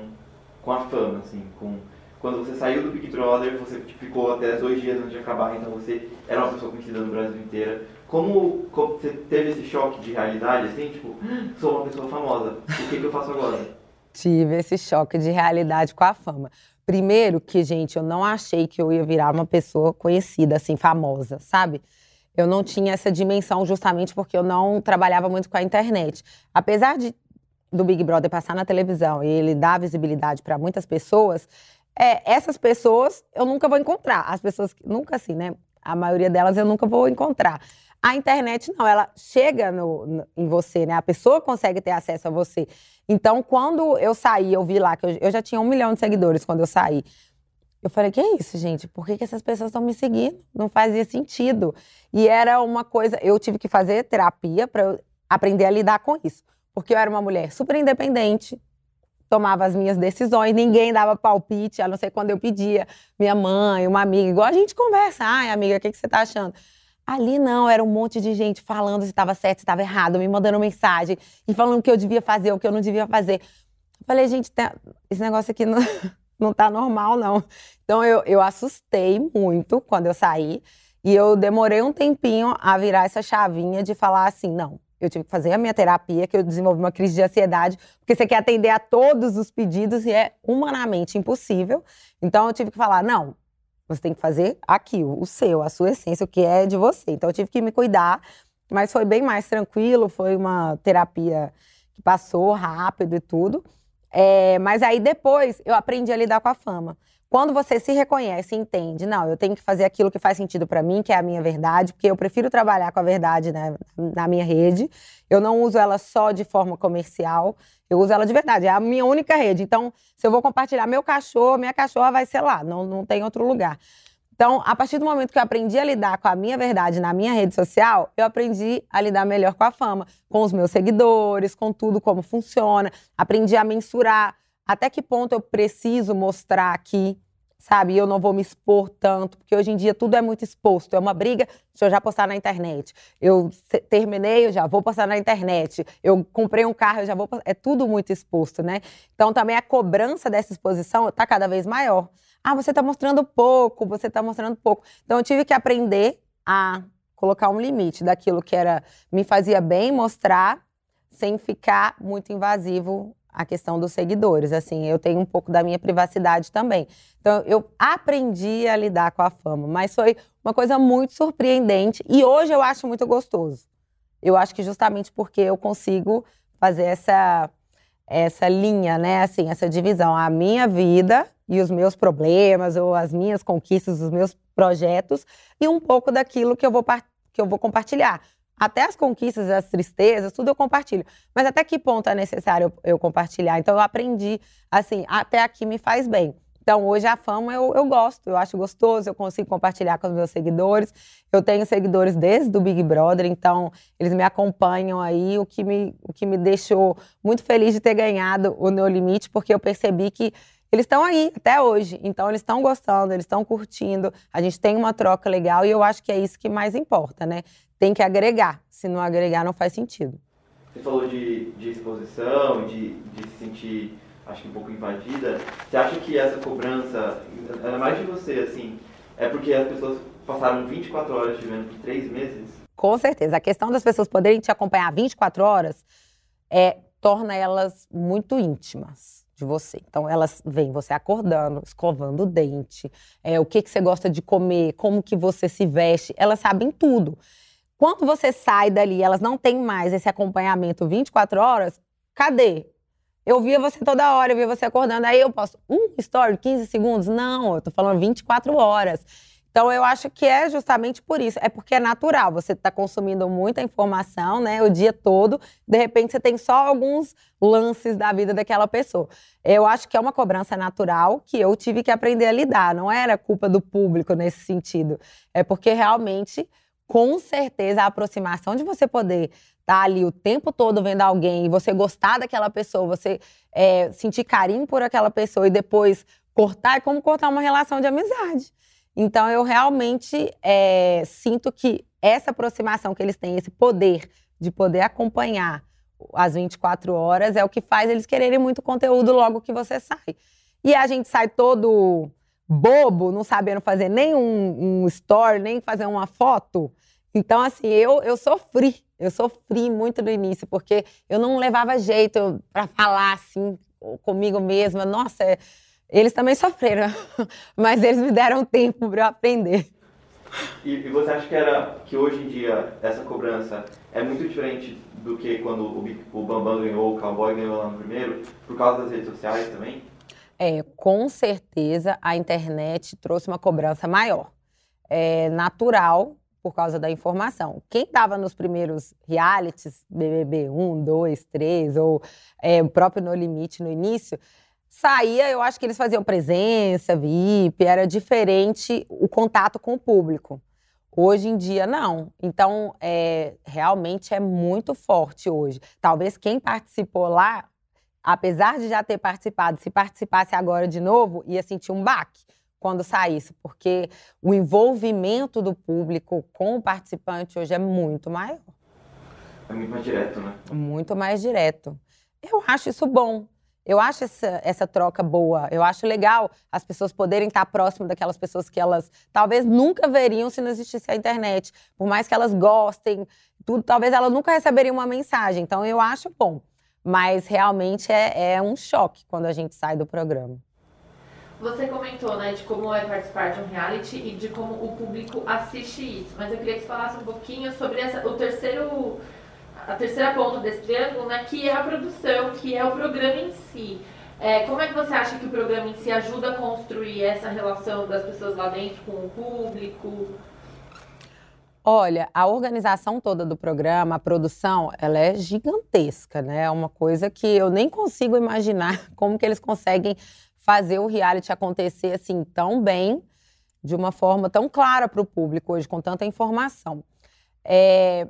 E: com a fama, assim, com quando você saiu do Big Brother, você ficou até dois dias antes de acabar, então você era uma pessoa conhecida no Brasil inteiro. Como, como você teve esse choque de realidade, assim, tipo, sou uma pessoa famosa, o que, que eu faço agora?
D: Tive esse choque de realidade com a fama. Primeiro que, gente, eu não achei que eu ia virar uma pessoa conhecida, assim, famosa, sabe? Eu não tinha essa dimensão justamente porque eu não trabalhava muito com a internet. Apesar de do Big Brother passar na televisão e ele dar visibilidade para muitas pessoas, é, essas pessoas eu nunca vou encontrar. As pessoas, nunca assim, né? A maioria delas eu nunca vou encontrar. A internet não, ela chega no, no, em você, né? A pessoa consegue ter acesso a você. Então, quando eu saí, eu vi lá que eu, eu já tinha um milhão de seguidores quando eu saí. Eu falei, que é isso, gente? Por que, que essas pessoas estão me seguindo? Não fazia sentido. E era uma coisa, eu tive que fazer terapia para aprender a lidar com isso. Porque eu era uma mulher super independente, tomava as minhas decisões, ninguém dava palpite, a não ser quando eu pedia, minha mãe, uma amiga, igual a gente conversa, ai amiga, o que, que você tá achando? Ali não, era um monte de gente falando se estava certo, se estava errado, me mandando mensagem e falando o que eu devia fazer, o que eu não devia fazer. Falei, gente, tá, esse negócio aqui não, [LAUGHS] não tá normal, não. Então eu, eu assustei muito quando eu saí e eu demorei um tempinho a virar essa chavinha de falar assim, não, eu tive que fazer a minha terapia, que eu desenvolvi uma crise de ansiedade, porque você quer atender a todos os pedidos e é humanamente impossível. Então eu tive que falar, não, você tem que fazer aqui, o seu, a sua essência, o que é de você. Então eu tive que me cuidar, mas foi bem mais tranquilo, foi uma terapia que passou rápido e tudo. É, mas aí depois eu aprendi a lidar com a fama. Quando você se reconhece e entende, não, eu tenho que fazer aquilo que faz sentido para mim, que é a minha verdade, porque eu prefiro trabalhar com a verdade né, na minha rede. Eu não uso ela só de forma comercial, eu uso ela de verdade, é a minha única rede. Então, se eu vou compartilhar meu cachorro, minha cachorra vai ser lá, não, não tem outro lugar. Então, a partir do momento que eu aprendi a lidar com a minha verdade na minha rede social, eu aprendi a lidar melhor com a fama, com os meus seguidores, com tudo como funciona. Aprendi a mensurar até que ponto eu preciso mostrar aqui, sabe? Eu não vou me expor tanto, porque hoje em dia tudo é muito exposto. É uma briga, deixa eu já postar na internet. Eu terminei, eu já vou postar na internet. Eu comprei um carro, eu já vou postar. É tudo muito exposto, né? Então também a cobrança dessa exposição está cada vez maior. Ah, você está mostrando pouco, você está mostrando pouco. Então eu tive que aprender a colocar um limite daquilo que era me fazia bem mostrar, sem ficar muito invasivo a questão dos seguidores. Assim, eu tenho um pouco da minha privacidade também. Então, eu aprendi a lidar com a fama, mas foi uma coisa muito surpreendente e hoje eu acho muito gostoso. Eu acho que justamente porque eu consigo fazer essa essa linha, né, assim, essa divisão, a minha vida e os meus problemas ou as minhas conquistas, os meus projetos e um pouco daquilo que eu vou que eu vou compartilhar. Até as conquistas, as tristezas, tudo eu compartilho. Mas até que ponto é necessário eu, compartilhar? Então eu aprendi, assim, até aqui me faz bem. Então, hoje a fama eu, eu gosto, eu acho gostoso, eu consigo compartilhar com os meus seguidores. Eu tenho seguidores desde o Big Brother, então eles me acompanham aí, o que me, o que me deixou muito feliz de ter ganhado o No Limite, porque eu percebi que eles estão aí até hoje. Então, eles estão gostando, eles estão curtindo, a gente tem uma troca legal e eu acho que é isso que mais importa, né? tem que agregar. Se não agregar, não faz sentido.
E: Você falou de, de exposição, de, de se sentir, acho que um pouco invadida. Você acha que essa cobrança, é mais de você, assim, é porque as pessoas passaram 24 horas te vendo por três meses?
D: Com certeza. A questão das pessoas poderem te acompanhar 24 horas é, torna elas muito íntimas de você. Então, elas veem você acordando, escovando o dente, é, o que, que você gosta de comer, como que você se veste. Elas sabem tudo. Quando você sai dali, elas não têm mais esse acompanhamento 24 horas, cadê? Eu via você toda hora, eu via você acordando, aí eu posso, um story, 15 segundos? Não, eu tô falando 24 horas. Então eu acho que é justamente por isso, é porque é natural, você está consumindo muita informação, né, o dia todo, de repente você tem só alguns lances da vida daquela pessoa. Eu acho que é uma cobrança natural que eu tive que aprender a lidar, não era culpa do público nesse sentido, é porque realmente com certeza a aproximação de você poder estar tá ali o tempo todo vendo alguém e você gostar daquela pessoa, você é, sentir carinho por aquela pessoa e depois cortar, é como cortar uma relação de amizade. Então eu realmente é, sinto que essa aproximação que eles têm, esse poder de poder acompanhar as 24 horas, é o que faz eles quererem muito conteúdo logo que você sai. E a gente sai todo bobo, não sabendo fazer nem um, um story, nem fazer uma foto. Então, assim, eu, eu sofri, eu sofri muito no início, porque eu não levava jeito para falar assim comigo mesma. Nossa, é, eles também sofreram, [LAUGHS] mas eles me deram tempo para eu aprender.
E: E, e, você acha que era que hoje em dia essa cobrança é muito diferente do que quando o, o Bambam ganhou, o Cowboy ganhou lá no primeiro, por causa das redes sociais também?
D: É, com certeza a internet trouxe uma cobrança maior. É natural por causa da informação. Quem estava nos primeiros realities, BBB 1, 2, 3, ou é, o próprio No Limite no início, saía, eu acho que eles faziam presença, VIP, era diferente o contato com o público. Hoje em dia, não. Então, é, realmente é muito forte hoje. Talvez quem participou lá, apesar de já ter participado, se participasse agora de novo, ia sentir um baque quando saísse, porque o envolvimento do público com o participante hoje é muito maior.
E: É muito mais direto, né?
D: Muito mais direto. Eu acho isso bom. Eu acho essa, essa troca boa. Eu acho legal as pessoas poderem estar próximo daquelas pessoas que elas talvez nunca veriam se não existisse a internet. Por mais que elas gostem, tudo, talvez elas nunca receberiam uma mensagem. Então eu acho bom. Mas realmente é, é um choque quando a gente sai do programa.
C: Você comentou, né, de como é participar de um reality e de como o público assiste isso. Mas eu queria que você falasse um pouquinho sobre essa, o terceiro, a terceira ponta desse triângulo, né, que é a produção, que é o programa em si. É, como é que você acha que o programa em si ajuda a construir essa relação das pessoas lá dentro com o público?
D: Olha, a organização toda do programa, a produção, ela é gigantesca, né? É uma coisa que eu nem consigo imaginar [LAUGHS] como que eles conseguem fazer o reality acontecer assim tão bem, de uma forma tão clara para o público hoje, com tanta informação. É,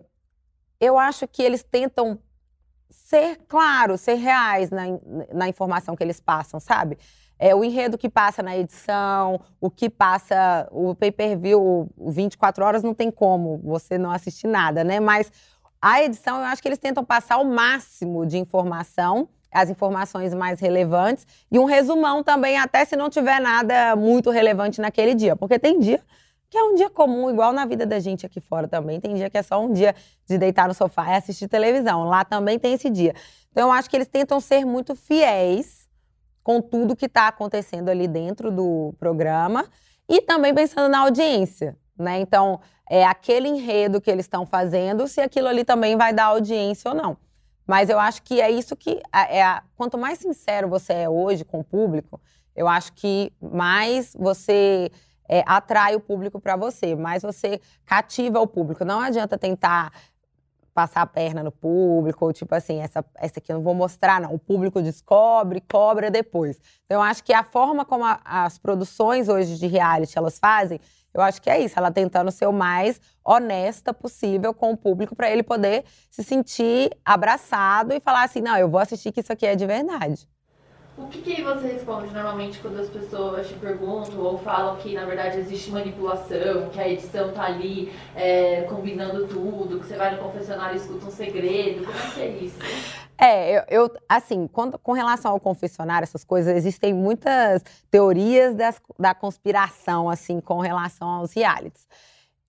D: eu acho que eles tentam ser claros, ser reais na, na informação que eles passam, sabe? é, o enredo que passa na edição, o que passa, o pay-per-view, 24 horas não tem como você não assistir nada, né? Mas a edição, eu acho que eles tentam passar o máximo de informação, as informações mais relevantes, e um resumão também, até se não tiver nada muito relevante naquele dia. Porque tem dia que é um dia comum, igual na vida da gente aqui fora também. Tem dia que é só um dia de deitar no sofá e assistir televisão. Lá também tem esse dia. Então, eu acho que eles tentam ser muito fiéis com tudo que está acontecendo ali dentro do programa e também pensando na audiência, né? Então, é aquele enredo que eles estão fazendo, se aquilo ali também vai dar audiência ou não. Mas eu acho que é isso que é a, quanto mais sincero você é hoje com o público, eu acho que mais você é, atrai o público para você, mais você cativa o público. Não adianta tentar passar a perna no público, ou tipo assim, essa, essa aqui eu não vou mostrar, não. O público descobre, cobra depois. Então, eu acho que a forma como a, as produções hoje de reality elas fazem, eu acho que é isso, ela tentando ser o mais honesta possível com o público para ele poder se sentir abraçado e falar assim: não, eu vou assistir que isso aqui é de verdade.
C: O que, que, você responde normalmente quando as pessoas te perguntam ou falam que na verdade existe manipulação, que a edição tá ali é, combinando tudo, que você vai no confessionário e escuta um segredo? Como é que é isso?
D: É, eu, eu assim, quando, com relação ao confessionário, essas coisas, existem muitas teorias das, da conspiração, assim, com relação aos realities.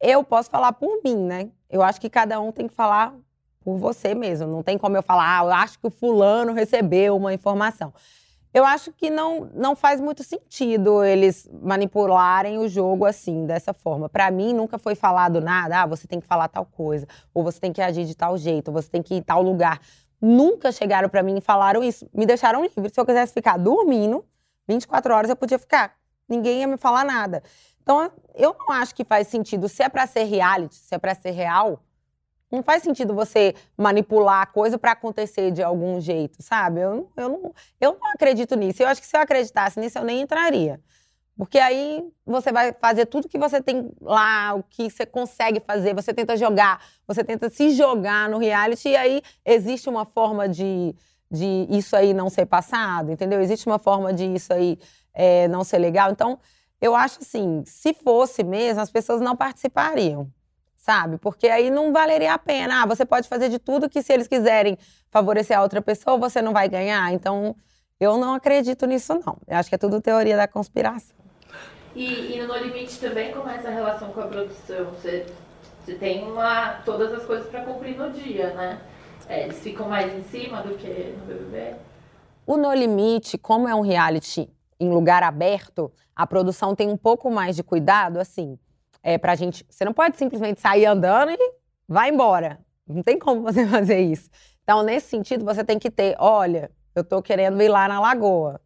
D: Eu posso falar por mim, né? Eu acho que cada um tem que falar por você mesmo. Não tem como eu falar, ah, eu acho que o fulano recebeu uma informação. Eu acho que não, não faz muito sentido eles manipularem o jogo assim, dessa forma. Para mim, nunca foi falado nada, ah, você tem que falar tal coisa, ou você tem que agir de tal jeito, ou você tem que ir em tal lugar. Nunca chegaram para mim e falaram isso. Me deixaram livre. Se eu quisesse ficar dormindo, 24 horas eu podia ficar. Ninguém ia me falar nada. Então, eu não acho que faz sentido. Se é para ser reality, se é para ser real, não faz sentido você manipular a coisa para acontecer de algum jeito, sabe? Eu, eu, não, eu não acredito nisso. Eu acho que se eu acreditasse nisso, eu nem entraria. Porque aí você vai fazer tudo que você tem lá, o que você consegue fazer, você tenta jogar, você tenta se jogar no reality, e aí existe uma forma de, de isso aí não ser passado, entendeu? Existe uma forma de isso aí é, não ser legal. Então, eu acho assim, se fosse mesmo, as pessoas não participariam sabe? Porque aí não valeria a pena. Ah, você pode fazer de tudo que se eles quiserem favorecer a outra pessoa, você não vai ganhar. Então, eu não acredito nisso, não. Eu acho que é tudo teoria da conspiração.
C: E, e no Limite também como é essa relação com a produção? Você, você tem uma, todas as coisas para cumprir no dia, né? É, eles ficam mais em cima do que no BBB?
D: O No Limite, como é um reality em lugar aberto, a produção tem um pouco mais de cuidado, assim é, pra gente. Você não pode simplesmente sair andando e vai embora. Não tem como você [LAUGHS] fazer isso. Então, nesse sentido, você tem que ter, olha, eu tô querendo ir lá na lagoa.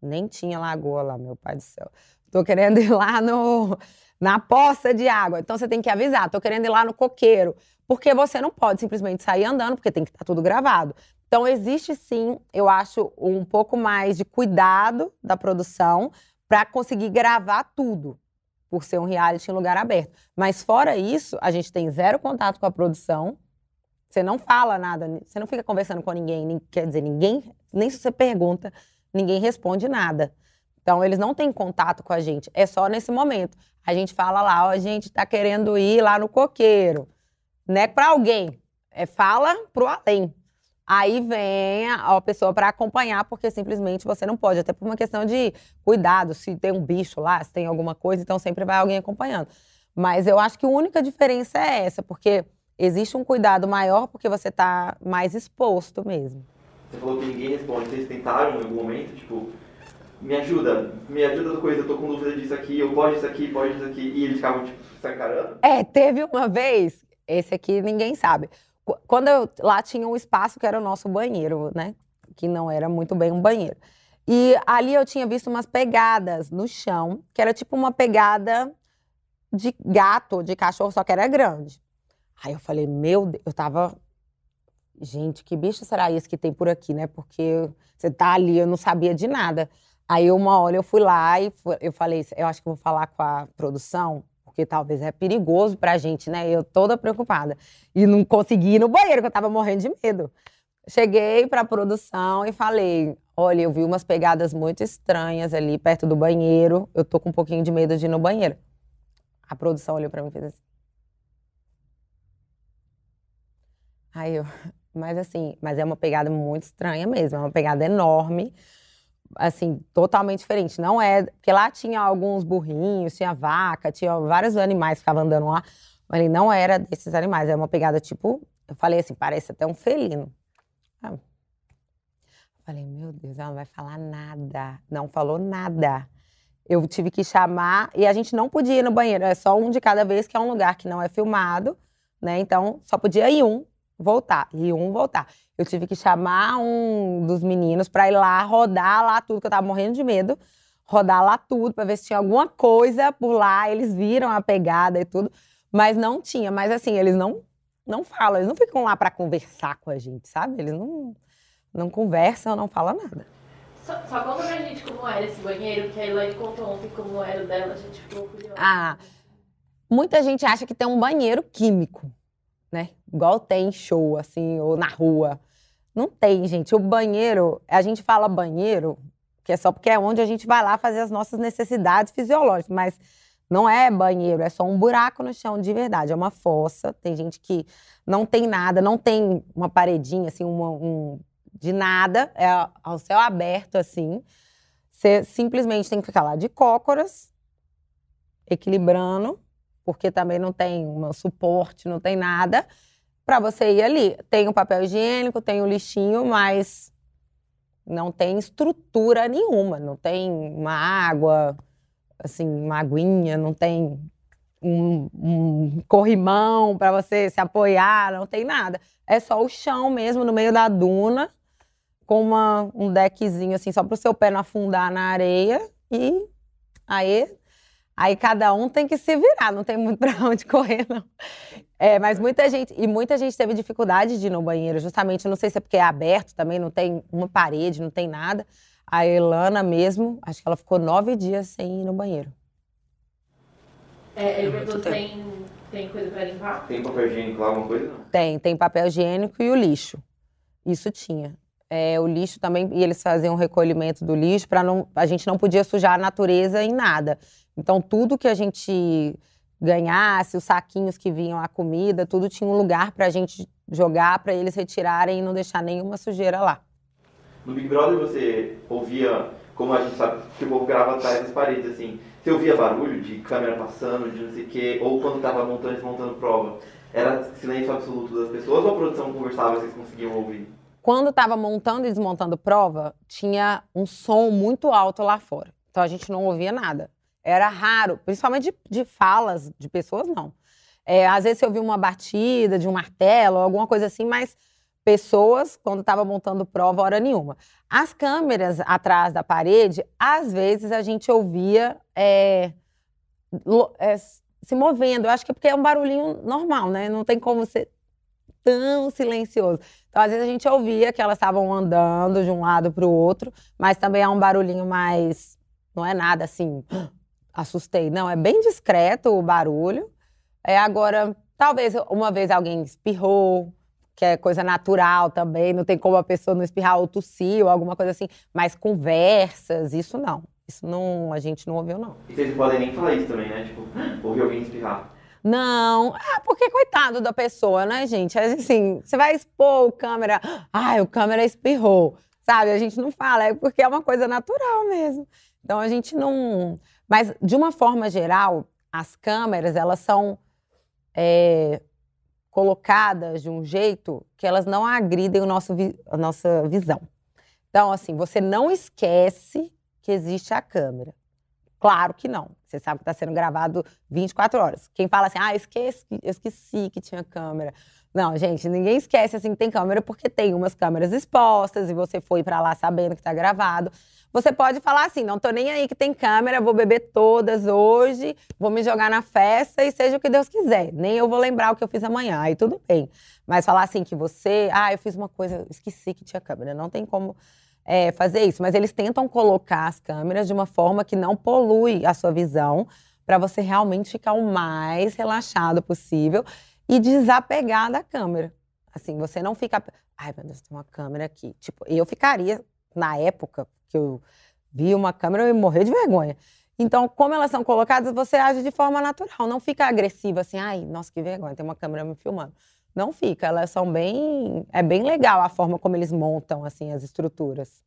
D: Nem tinha lagoa lá, meu pai do céu. Tô querendo ir lá no, na poça de água. Então você tem que avisar, tô querendo ir lá no coqueiro. Porque você não pode simplesmente sair andando, porque tem que estar tá tudo gravado. Então existe sim, eu acho, um pouco mais de cuidado da produção para conseguir gravar tudo por ser um reality em lugar aberto. Mas fora isso, a gente tem zero contato com a produção. Você não fala nada, você não fica conversando com ninguém, quer dizer, ninguém, nem se você pergunta, ninguém responde nada. Então, eles não têm contato com a gente, é só nesse momento. A gente fala lá, ó, a gente tá querendo ir lá no coqueiro. Não é para alguém, é fala pro além. Aí vem a, pessoa para acompanhar, porque simplesmente você não pode, até por uma questão de cuidado, se tem um bicho lá, se tem alguma coisa, então sempre vai alguém acompanhando. Mas eu acho que a única diferença é essa, porque existe um cuidado maior porque você está mais exposto mesmo.
E: Você falou que ninguém responde, vocês tentaram em algum momento, tipo, me ajuda, me ajuda do coisa, eu tô com dúvida disso aqui, eu pode isso aqui, pode isso aqui, e eles ficavam, tipo, se encarando?
D: É, teve uma vez, esse aqui ninguém sabe, quando eu, lá tinha um espaço que era o nosso banheiro, né? Que não era muito bem um banheiro. E ali eu tinha visto umas pegadas no chão, que era tipo uma pegada de gato, de cachorro, só que era grande. Aí eu falei, meu Deus, eu tava. Gente, que bicho será esse que tem por aqui, né? Porque você tá ali, eu não sabia de nada. Aí uma hora eu fui lá e eu falei, eu acho que vou falar com a produção porque talvez é perigoso pra gente, né? Eu toda preocupada. E não consegui ir no banheiro, que eu tava morrendo de medo. Cheguei pra produção e falei: Olha, eu vi umas pegadas muito estranhas ali perto do banheiro. Eu tô com um pouquinho de medo de ir no banheiro. A produção olhou pra mim e fez assim. Aí eu, mas assim, mas é uma pegada muito estranha mesmo, é uma pegada enorme, assim, totalmente diferente. Não é, porque lá tinha alguns burrinhos, tinha vaca, tinha vários animais que ficavam andando lá, mas ele não era desses animais, é uma pegada tipo, eu falei assim, parece até um felino. Ah, Falei, meu Deus, ela não vai falar nada. Não falou nada. Eu tive que chamar, e a gente não podia ir no banheiro, é só um de cada vez, que é um lugar que não é filmado, né? Então, só podia ir um, voltar, e um voltar. Eu tive que chamar um dos meninos para ir lá, rodar lá tudo, que eu tava morrendo de medo, rodar lá tudo, para ver se tinha alguma coisa por lá. Eles viram a pegada e tudo, mas não tinha. Mas assim, eles não, não falam, eles não ficam lá para conversar com a gente, sabe? Eles não não conversa, não fala nada.
C: Só, só conta pra gente como era esse banheiro, que a Elaine contou ontem como era o dela, a gente ficou curiosa.
D: Ah, muita gente acha que tem um banheiro químico, né? Igual tem show, assim, ou na rua. Não tem, gente. O banheiro, a gente fala banheiro, que é só porque é onde a gente vai lá fazer as nossas necessidades fisiológicas, mas não é banheiro, é só um buraco no chão de verdade, é uma fossa. Tem gente que não tem nada, não tem uma paredinha, assim, uma, um de nada, é ao céu aberto assim. Você simplesmente tem que ficar lá de cócoras, equilibrando, porque também não tem um suporte, não tem nada, para você ir ali. Tem o papel higiênico, tem o lixinho, mas não tem estrutura nenhuma, não tem uma água, assim, uma aguinha, não tem um, um corrimão para você se apoiar, não tem nada. É só o chão mesmo, no meio da duna, com uma, um deckzinho assim, só para o seu pé não afundar na areia e aí, aí cada um tem que se virar, não tem muito [LAUGHS] para onde correr, não. É, mas muita gente, e muita gente teve dificuldade de ir no banheiro, justamente, não sei se é porque é aberto também, não tem uma parede, não tem nada. A Elana mesmo, acho que ela ficou nove dias sem ir no banheiro.
C: É, ele perguntou tem, tem coisa para limpar?
E: Tem papel higiênico lá, alguma coisa?
D: Tem, tem papel higiênico e o lixo. Isso tinha é, o lixo também, e eles faziam o recolhimento do lixo para não. A gente não podia sujar a natureza em nada. Então, tudo que a gente ganhasse, os saquinhos que vinham a comida, tudo tinha um lugar para a gente jogar, para eles retirarem e não deixar nenhuma sujeira lá.
E: No Big Brother você ouvia, como a gente sabe que o povo grava atrás das paredes, assim, você ouvia barulho de câmera passando, de não sei o quê, ou quando estava montando, desmontando prova, era silêncio absoluto das pessoas ou a produção conversava e vocês conseguiam ouvir?
D: Quando estava montando e desmontando prova, tinha um som muito alto lá fora. Então a gente não ouvia nada. Era raro, principalmente de, de falas de pessoas, não. É, às vezes você ouvia uma batida de um martelo, alguma coisa assim, mas pessoas, quando estava montando prova, hora nenhuma. As câmeras atrás da parede, às vezes a gente ouvia é, é, se movendo. Eu acho que é porque é um barulhinho normal, né? Não tem como ser tão silencioso. Então, às vezes, a gente ouvia que elas estavam andando de um lado para o outro, mas também é um barulhinho mais. Não é nada assim, assustei. Não, é bem discreto o barulho. É agora, talvez uma vez alguém espirrou, que é coisa natural também, não tem como a pessoa não espirrar ou tossir ou alguma coisa assim, mas conversas, isso não. Isso não, a gente não ouviu, não.
E: E vocês podem nem falar isso também, né? Tipo, [GASPS] ouvir alguém espirrar.
D: Não, é porque coitado da pessoa, né, gente? Assim, você vai expor o câmera, [GASPS] ai, o câmera espirrou, sabe? A gente não fala, é porque é uma coisa natural mesmo. Então a gente não. Mas, de uma forma geral, as câmeras, elas são é, colocadas de um jeito que elas não agridem o nosso, a nossa visão. Então, assim, você não esquece que existe a câmera. Claro que não. Você sabe que está sendo gravado 24 horas. Quem fala assim, ah, esqueci, esqueci que tinha câmera. Não, gente, ninguém esquece assim que tem câmera porque tem umas câmeras expostas e você foi para lá sabendo que está gravado. Você pode falar assim, não tô nem aí que tem câmera, vou beber todas hoje, vou me jogar na festa e seja o que Deus quiser. Nem eu vou lembrar o que eu fiz amanhã, aí tudo bem. Mas falar assim que você, ah, eu fiz uma coisa, esqueci que tinha câmera, não tem como é, fazer isso, mas eles tentam colocar as câmeras de uma forma que não polui a sua visão, para você realmente ficar o mais relaxado possível e desapegar da câmera. Assim, você não fica, ai meu Deus, tem uma câmera aqui. Tipo, eu ficaria na época que eu vi uma câmera, eu ia morrer de vergonha. Então, como elas são colocadas, você age de forma natural, não fica agressiva assim, ai, nossa, que vergonha, tem uma câmera me filmando. Não fica, elas são bem. É bem legal a forma como eles montam assim as estruturas.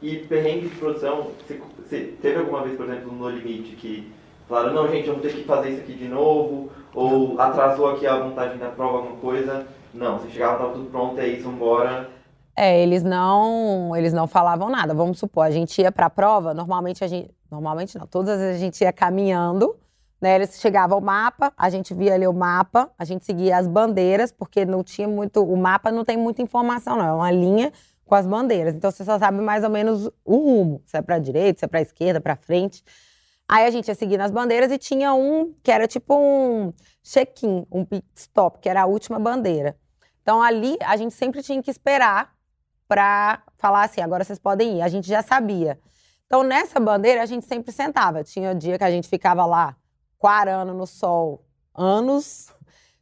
E: E perrengue de produção, você, você teve alguma vez, por exemplo, no Limite, que falaram, não, gente, vamos ter que fazer isso aqui de novo, ou atrasou aqui a montagem da prova, alguma coisa? Não, você chegava, estava tudo pronto, é isso, vambora.
D: É, eles não, eles não falavam nada. Vamos supor, a gente ia para a prova, normalmente a gente, normalmente não, todas as vezes a gente ia caminhando, né? Eles chegavam ao mapa, a gente via ali o mapa, a gente seguia as bandeiras, porque não tinha muito, o mapa não tem muita informação, não, é uma linha com as bandeiras. Então você só sabe mais ou menos o rumo, se é para direita, se é para esquerda, para frente. Aí a gente ia seguindo as bandeiras e tinha um que era tipo um check-in, um pit stop, que era a última bandeira. Então ali a gente sempre tinha que esperar para falar assim, agora vocês podem ir. A gente já sabia. Então nessa bandeira a gente sempre sentava. Tinha dia que a gente ficava lá quarando no sol anos,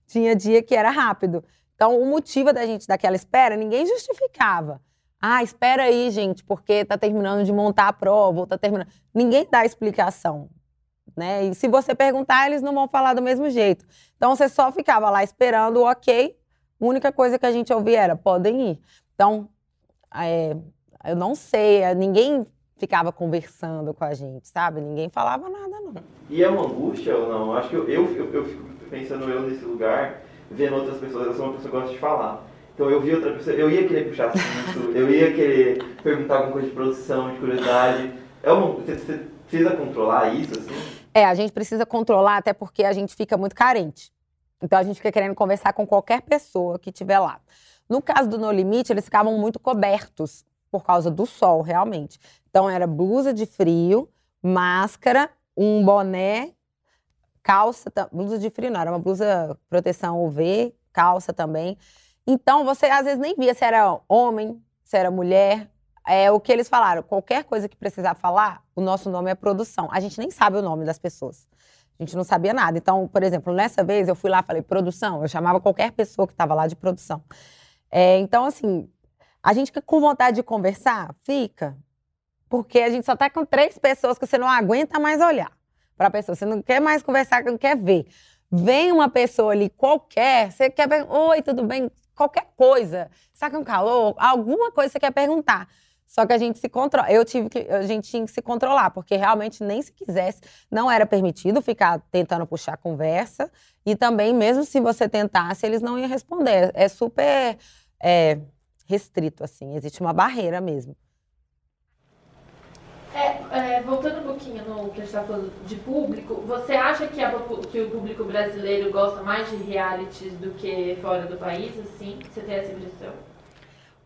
D: tinha dia que era rápido. Então o motivo da gente daquela espera ninguém justificava. Ah, espera aí, gente, porque tá terminando de montar a prova, ou tá terminando. Ninguém dá explicação. Né? E se você perguntar, eles não vão falar do mesmo jeito. Então você só ficava lá esperando o ok. A única coisa que a gente ouvia era: podem ir. Então, é, eu não sei, é, ninguém ficava conversando com a gente, sabe? Ninguém falava nada, não.
E: E é uma angústia ou não? Acho que eu, eu, eu, eu fico pensando eu nesse lugar, vendo outras pessoas. Eu sou uma pessoa que gosta de falar. Então eu vi outra pessoa, eu ia querer puxar assunto, [LAUGHS] eu ia querer perguntar alguma coisa de produção, de curiosidade. É uma, você, você precisa controlar isso, assim?
D: É, a gente precisa controlar até porque a gente fica muito carente. Então a gente fica querendo conversar com qualquer pessoa que estiver lá. No caso do No Limite, eles ficavam muito cobertos por causa do sol, realmente. Então era blusa de frio, máscara, um boné, calça, blusa de frio não, era uma blusa proteção UV, calça também. Então, você às vezes nem via se era homem, se era mulher. É o que eles falaram. Qualquer coisa que precisar falar, o nosso nome é produção. A gente nem sabe o nome das pessoas. A gente não sabia nada. Então, por exemplo, nessa vez eu fui lá falei produção. Eu chamava qualquer pessoa que estava lá de produção. É, então, assim, a gente fica com vontade de conversar? Fica. Porque a gente só está com três pessoas que você não aguenta mais olhar para a pessoa. Você não quer mais conversar, não quer ver. Vem uma pessoa ali qualquer, você quer ver, oi, tudo bem? qualquer coisa. Saca um calor? Alguma coisa você quer perguntar. Só que a gente se controla. Eu tive que. A gente tinha que se controlar, porque realmente nem se quisesse, não era permitido ficar tentando puxar conversa. E também, mesmo se você tentasse, eles não iam responder. É super é, restrito, assim. Existe uma barreira mesmo.
C: É, é, voltando um pouquinho no que a gente está falando de público, você acha que, a, que, o público brasileiro gosta mais de realities do que fora do país, assim? Você tem essa impressão?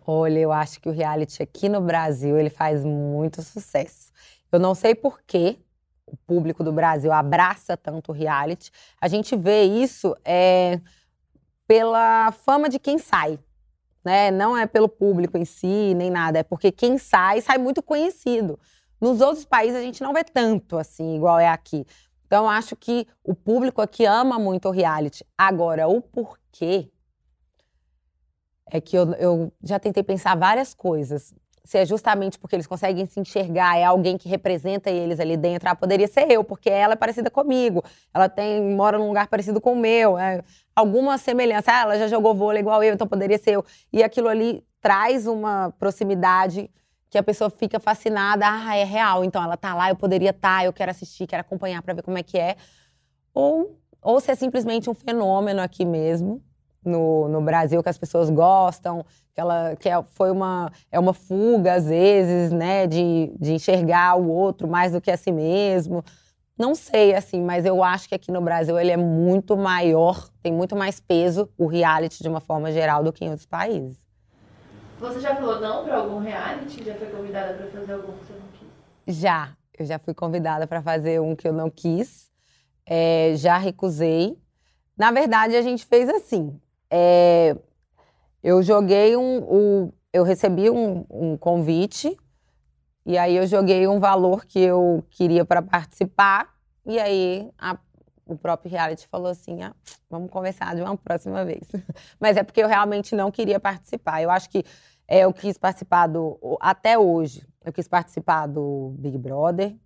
D: Olha, eu acho que o reality aqui no Brasil, ele faz muito sucesso. Eu não sei por que o público do Brasil abraça tanto o reality. A gente vê isso é, pela fama de quem sai. Né? Não é pelo público em si, nem nada. É porque quem sai, sai muito conhecido. Nos outros países a gente não vê tanto assim, igual é aqui. Então, acho que o público aqui ama muito o reality. Agora, o porquê é que eu, eu já tentei pensar várias coisas. Se é justamente porque eles conseguem se enxergar, é alguém que representa eles ali dentro. Ah, poderia ser eu, porque ela é parecida comigo. Ela tem mora num lugar parecido com o meu. É, alguma semelhança. Ah, ela já jogou vôlei igual eu, então poderia ser eu. E aquilo ali traz uma proximidade que a pessoa fica fascinada, ah, é real, então ela tá lá, eu poderia estar, tá, eu quero assistir, quero acompanhar para ver como é que é. Ou, ou se é simplesmente um fenômeno aqui mesmo, no, no Brasil, que as pessoas gostam, que, ela, que é, foi uma, é uma fuga, às vezes, né, de, de enxergar o outro mais do que a si mesmo. Não sei, assim, mas eu acho que aqui no Brasil ele é muito maior, tem muito mais peso, o reality, de uma forma geral, do que em outros países.
C: Você já falou não para algum reality? Já foi convidada para fazer algum que você não quis?
D: Já. Eu já fui convidada para fazer um que eu não quis. É, já recusei. Na verdade, a gente fez assim. É, eu joguei um, um. eu recebi um, um, convite. E aí eu joguei um valor que eu queria para participar. E aí a, o próprio reality falou assim: ah, vamos conversar de uma próxima vez. [LAUGHS] Mas é porque eu realmente não queria participar. Eu acho que É, eu quis participar do. Até hoje, eu quis participar do Big Brother.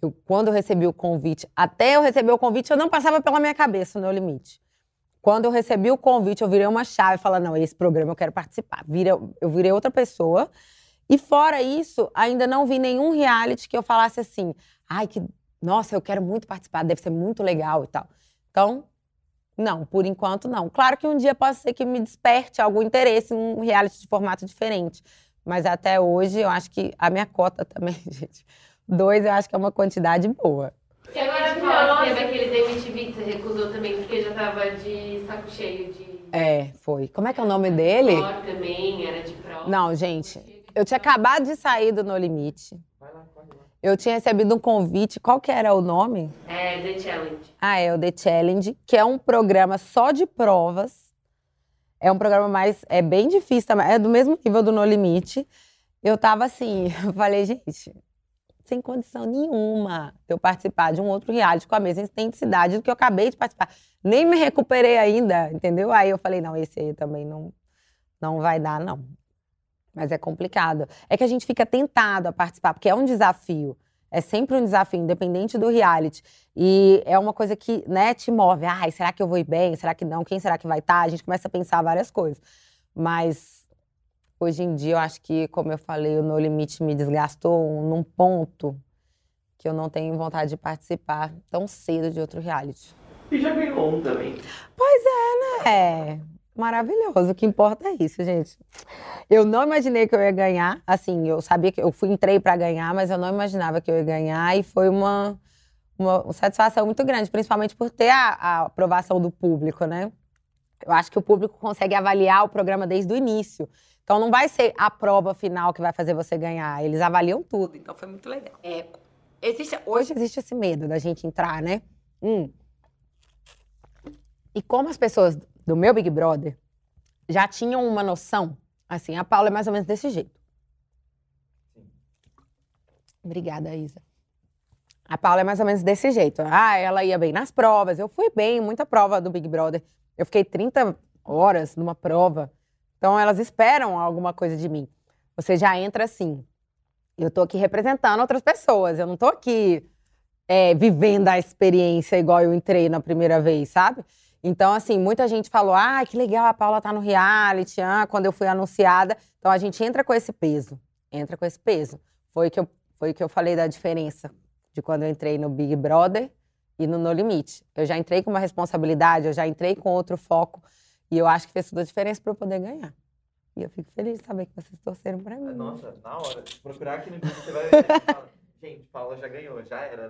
D: Eu, quando eu recebi o convite, até eu receber o convite, eu não passava pela minha cabeça o No Limite. Quando eu recebi o convite, eu virei uma chave falei: não, esse programa eu quero participar. Eu virei outra pessoa. E fora isso, ainda não vi nenhum reality que eu falasse assim: ai, que. Nossa, eu quero muito participar, deve ser muito legal e tal. Então, não, por enquanto não. Claro que um dia pode ser que me desperte algum interesse um reality de formato diferente. Mas até hoje eu acho que a minha cota também, [LAUGHS] gente. Dois eu acho que é uma quantidade boa.
C: E agora fala que teve aquele da MTV que você recusou também, porque já tava de saco cheio de.
D: É, foi. Como é que é o nome dele?
C: Prova também, era de prova.
D: Não, gente. Eu tinha acabado de sair do No Limite.
E: Vai lá, vai lá.
D: Eu tinha recebido um convite. Qual que era o nome?
C: É, The Challenge.
D: Ah, é o The Challenge, que é um programa só de provas. É um programa mais. É bem difícil também. É do mesmo nível do No Limite. Eu tava assim, [LAUGHS] eu falei, gente, sem condição nenhuma de eu participar de um outro reality com a mesma intensidade do que eu acabei de participar. Nem me recuperei ainda, entendeu? Aí eu falei, não, esse aí também não, não vai dar, não. Mas é complicado. É que a gente fica tentado a participar, porque é um desafio. É sempre um desafio, independente do reality. E é uma coisa que né, te move. Ai, será que eu vou ir bem? Será que não? Quem será que vai estar? A gente começa a pensar várias coisas. Mas hoje em dia, eu acho que, como eu falei, o No Limite me desgastou num ponto que eu não tenho vontade de participar tão cedo de outro reality.
E: E já ganhou um também.
D: Pois é, né? Maravilhoso. O que importa é isso, gente. Eu não imaginei que eu ia ganhar. Assim, eu sabia que eu fui entrei para ganhar, mas eu não imaginava que eu ia ganhar e foi uma, uma satisfação muito grande, principalmente por ter a, a aprovação do público, né? Eu acho que o público consegue avaliar o programa desde o início. Então não vai ser a prova final que vai fazer você ganhar. Eles avaliam tudo. Então foi muito legal. É, existe, hoje existe esse medo da gente entrar, né? Hum. E como as pessoas do meu Big Brother já tinham uma noção, assim, a Paula é mais ou menos desse jeito. Obrigada, Isa. A Paula é mais ou menos desse jeito. Ah, ela ia bem nas provas. Eu fui bem, muita prova do Big Brother. Eu fiquei 30 horas numa prova. Então elas esperam alguma coisa de mim. Você já entra assim. Eu tô aqui representando outras pessoas. Eu não tô aqui é, vivendo a experiência igual eu entrei na primeira vez, sabe? Então, assim, muita gente falou: ah, que legal, a Paula tá no reality, ah, quando eu fui anunciada. Então a gente entra com esse peso. Entra com esse peso. Foi que eu, foi que eu falei da diferença de quando eu entrei no Big Brother e no No Limite. Eu já entrei com uma responsabilidade, eu já entrei com outro foco. E eu acho que fez toda a diferença para eu poder ganhar. E eu fico feliz de saber que vocês torceram para mim.
E: Nossa, na hora. Procurar aqui no Google, você vai ver. [LAUGHS] Gente, Paula já ganhou, já era.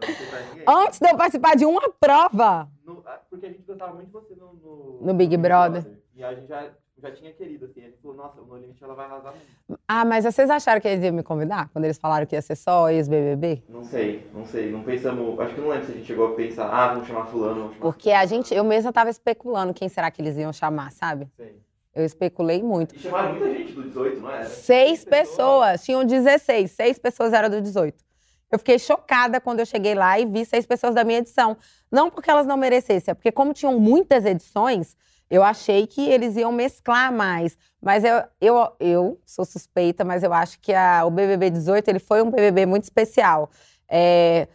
D: Antes de eu participar de uma prova.
E: No, porque a gente gostava muito de você no, no,
D: no Big, Brother.
E: Brother. E a gente já, já tinha querido, assim. A gente falou, nossa, No Limite ela vai arrasar muito.
D: Ah, mas vocês acharam que eles iam me convidar? Quando eles falaram que ia ser só ex-BBB?
E: Não sei, não sei. Não pensamos. Acho que não lembro se a gente chegou a pensar, ah, vamos chamar Fulano. Vamos chamar
D: Porque a gente, eu mesma tava especulando quem será que eles iam chamar, sabe?
E: Sei.
D: Eu especulei muito.
E: E chamaram muita gente do 18, não era?
D: Seis pessoas. Tinham 16. Seis pessoas eram do 18. Eu fiquei chocada quando eu cheguei lá e vi seis pessoas da minha edição. Não porque elas não merecessem, é porque como tinham muitas edições, eu achei que eles iam mesclar mais. Mas eu, eu, eu sou suspeita, mas eu acho que a, o BBB 18 ele foi um BBB muito especial. É,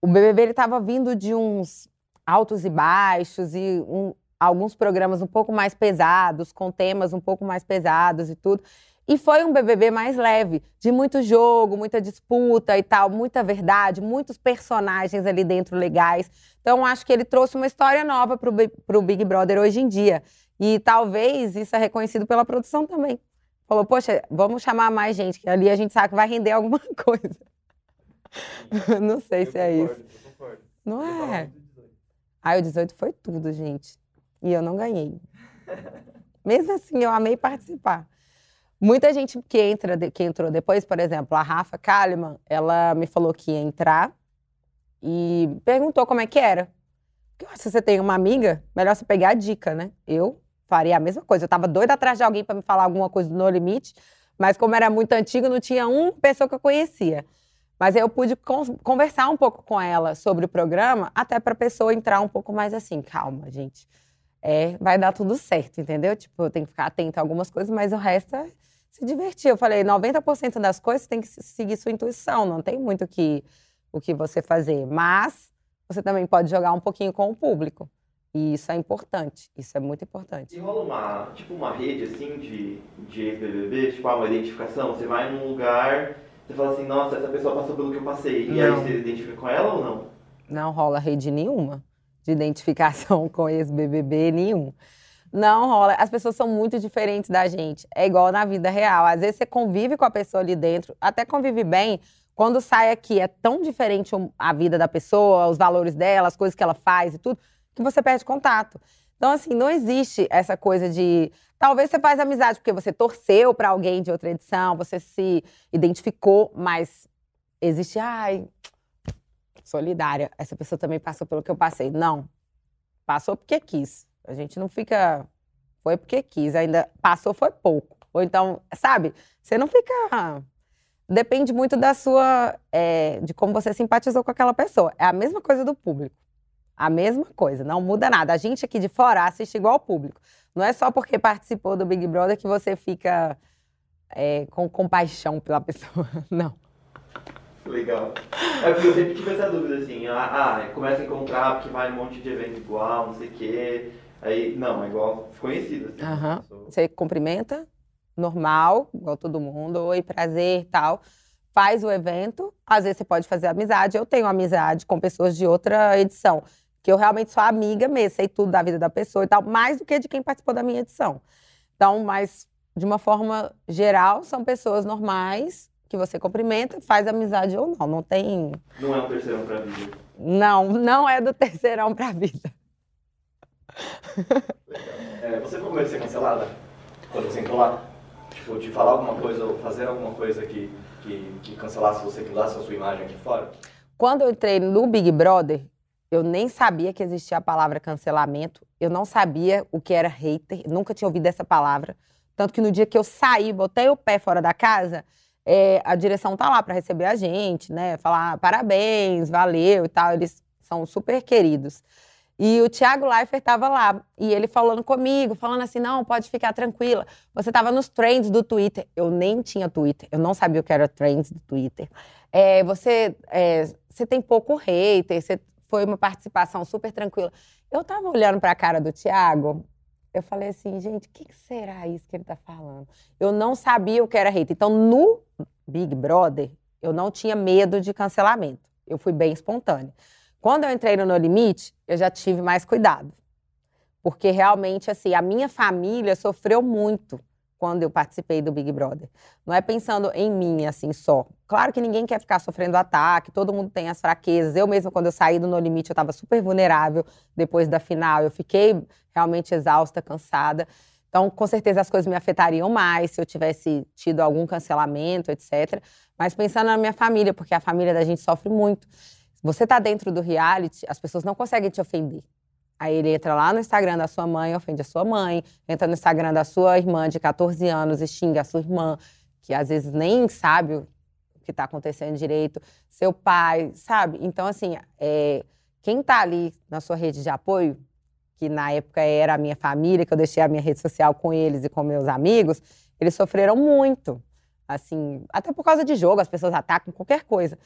D: o BBB estava vindo de uns altos e baixos e um, alguns programas um pouco mais pesados, com temas um pouco mais pesados e tudo. E foi um BBB mais leve, de muito jogo, muita disputa e tal, muita verdade, muitos personagens ali dentro legais. Então, acho que ele trouxe uma história nova para o Big Brother hoje em dia. E talvez isso é reconhecido pela produção também. Falou, poxa, vamos chamar mais gente, que ali a gente sabe que vai render alguma [LAUGHS] coisa. [LAUGHS] Não sei
E: eu
D: se é
E: concordo,
D: isso.
E: Eu concordo.
D: Não
E: Eu
D: é?
E: falo muito do 18.
D: Aí o 18 foi tudo, gente. E eu não ganhei. Mesmo assim, eu amei participar. Muita gente que entra, que entrou depois, por exemplo, a Rafa Kalimann, ela me falou que ia entrar e perguntou como é que era. Se você tem uma amiga, melhor você pegar a dica, né? Eu faria a mesma coisa. Eu tava doida atrás de alguém para me falar alguma coisa do No Limite, mas como era muito antigo, não tinha uma pessoa que eu conhecia. Mas aí eu pude con- conversar um pouco com ela sobre o programa, até para a pessoa entrar um pouco mais assim, calma, gente. É, vai dar tudo certo, entendeu? Tipo, eu tenho que ficar atenta a algumas coisas, mas o resto é se divertir. Eu falei, 90% das coisas tem que seguir sua intuição, não tem muito o que, o que você fazer. Mas você também pode jogar um pouquinho com o público. E isso é importante, isso é muito importante.
E: E rola uma, tipo uma rede assim de, de ex-BBB, tipo ah, uma identificação? Você vai num lugar, você fala assim, nossa, essa pessoa passou pelo que eu passei. E aí você identifica com ela ou não?
D: Não rola rede nenhuma de identificação [LAUGHS] com ex-BBB nenhum. Não rola. As pessoas são muito diferentes da gente. É igual na vida real. Às vezes você convive com a pessoa ali dentro, até convive bem. Quando sai aqui, é tão diferente a vida da pessoa, os valores dela, as coisas que ela faz e tudo, que você perde contato. Então, assim, não existe essa coisa de. Talvez você faz amizade porque você torceu para alguém de outra edição, você se identificou, mas existe. Ai, solidária. Essa pessoa também passou pelo que eu passei. Não. Passou porque quis. A gente não fica. Foi porque quis. Ainda passou foi pouco. Ou então, sabe? Você não fica. Depende muito da sua. É, de como você simpatizou com aquela pessoa. É a mesma coisa do público. A mesma coisa, não muda nada. A gente aqui de fora assiste igual ao público. Não é só porque participou do Big Brother que você fica é, com compaixão pela [LAUGHS] pessoa. Não.
E: Legal. É porque eu sempre tive essa dúvida, assim, ah, ah começa a encontrar porque vai num monte de evento igual, não sei o quê. Aí, não, é igual conhecido. Assim,
D: uhum. Você cumprimenta, normal, igual todo mundo, oi, prazer tal. Faz o evento, às vezes você pode fazer amizade. Eu tenho amizade com pessoas de outra edição, que eu realmente sou amiga mesmo, sei tudo da vida da pessoa e tal, mais do que de quem participou da minha edição. Então, mas de uma forma geral, são pessoas normais que você cumprimenta, faz amizade ou não. Não tem.
E: Não é um terceirão pra vida.
D: Não, não é do terceirão pra vida. [LAUGHS]
P: É, você ficou com medo de ser cancelada quando você entrou lá? Tipo, de falar alguma coisa ou fazer alguma coisa que, que, que cancelasse você, que mudasse a sua imagem aqui fora?
D: Quando eu entrei no Big Brother, eu nem sabia que existia a palavra cancelamento. Eu não sabia o que era hater. Nunca tinha ouvido essa palavra. Tanto que no dia que eu saí, botei o pé fora da casa, é, a direção tá lá para receber a gente, né? Falar ah, parabéns, valeu e tal. Eles são super queridos. E o Thiago Leifert estava lá, e ele falando comigo, falando assim, não, pode ficar tranquila. Você estava nos trends do Twitter. Eu nem tinha Twitter, eu não sabia o que era trends do Twitter. É, você, é, você tem pouco hater, você foi uma participação super tranquila. Eu estava olhando para a cara do Thiago, eu falei assim, gente, o que, que, será isso que ele está falando? Eu não sabia o que era hater. Então, no Big Brother, eu não tinha medo de cancelamento. Eu fui bem espontânea. Quando eu entrei no No Limite, eu já tive mais cuidado. Porque realmente, assim, a minha família sofreu muito quando eu participei do Big Brother. Não é pensando em mim, assim, só. Claro que ninguém quer ficar sofrendo ataque, todo mundo tem as fraquezas. Eu mesma, quando eu saí do No Limite, eu estava super vulnerável depois da final. Eu fiquei realmente exausta, cansada. Então, com certeza, as coisas me afetariam mais se eu tivesse tido algum cancelamento, etc. Mas pensando na minha família, porque a família da gente sofre muito. Você está dentro do reality, as pessoas não conseguem te ofender. Aí ele entra lá no Instagram da sua mãe, ofende a sua mãe, entra no Instagram da sua irmã de 14 anos e xinga a sua irmã, que às vezes nem sabe o que está acontecendo direito, seu pai, sabe? Então, assim, é, quem está ali na sua rede de apoio, que na época era a minha família, que eu deixei a minha rede social com eles e com meus amigos, eles sofreram muito. Assim, até por causa de jogo, as pessoas atacam qualquer coisa.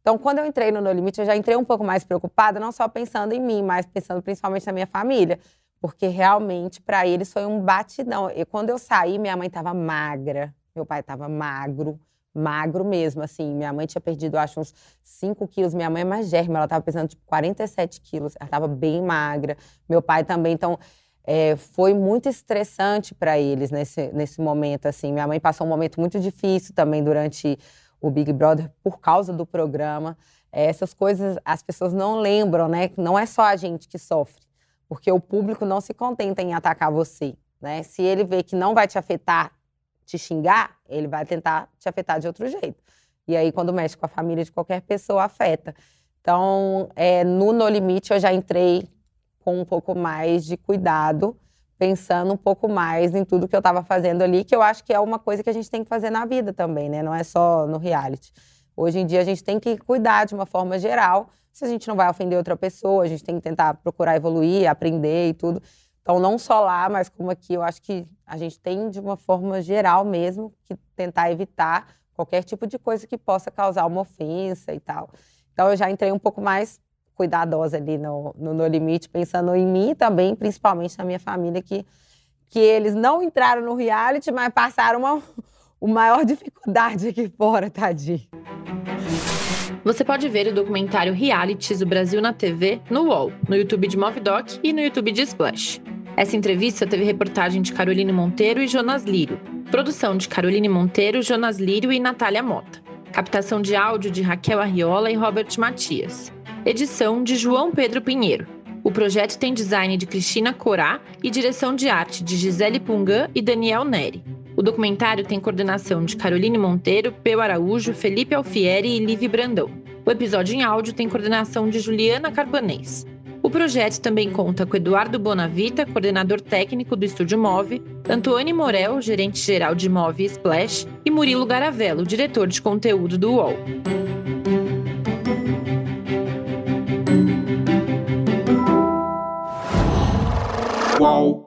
D: Então, quando eu entrei no No Limite, eu já entrei um pouco mais preocupada, não só pensando em mim, mas pensando principalmente na minha família. Porque realmente, para eles, foi um batidão. E quando eu saí, minha mãe estava magra, meu pai estava magro, magro mesmo, assim. Minha mãe tinha perdido, acho, uns 5 quilos. Minha mãe é mais germa, ela estava pesando, tipo, 47 quilos. Ela estava bem magra. Meu pai também, então... É, foi muito estressante para eles nesse, nesse momento, assim. Minha mãe passou um momento muito difícil também durante o Big Brother por causa do programa. É, essas coisas as pessoas não lembram, né? Não é só a gente que sofre, porque o público não se contenta em atacar você, né? Se ele vê que não vai te afetar, te xingar, ele vai tentar te afetar de outro jeito. E aí, quando mexe com a família de qualquer pessoa, afeta. Então, é, no No Limite, eu já entrei com um pouco mais de cuidado pensando um pouco mais em tudo que eu estava fazendo ali, que eu acho que é uma coisa que a gente tem que fazer na vida também, né? Não é só no reality. Hoje em dia a gente tem que cuidar de uma forma geral. Se a gente não vai ofender outra pessoa, a gente tem que tentar procurar evoluir, aprender e tudo. Então não só lá, mas como aqui, eu acho que a gente tem, de uma forma geral mesmo, que tentar evitar qualquer tipo de coisa que possa causar uma ofensa e tal. Então, eu já entrei um pouco mais cuidadosa ali no, no, no limite, pensando em mim também, principalmente na minha família, que, que eles não entraram no reality, mas passaram uma, uma maior dificuldade aqui fora, tadinho.
C: Você pode ver o documentário Realities do Brasil na TV no UOL, no YouTube de Movidoc e no YouTube de Splash. Essa entrevista teve reportagem de Caroline Monteiro e Jonas Lírio, produção de Caroline Monteiro, Jonas Lírio e Natália Mota, captação de áudio de Raquel Arriola e Robert Matias, edição de João Pedro Pinheiro. O projeto tem design de Cristina Corá e direção de arte de Gisele Pungan e Daniel Neri. O documentário tem coordenação de Caroline Monteiro, Peu Araújo, Felipe Alfieri e Livi Brandão. O episódio em áudio tem coordenação de Juliana Carbanês. O projeto também conta com Eduardo Bonavita, coordenador técnico do Estúdio Move, Antônio Morel, gerente geral de Move e Splash, e Murilo Garavello, diretor de conteúdo do UOL.
A: Qual?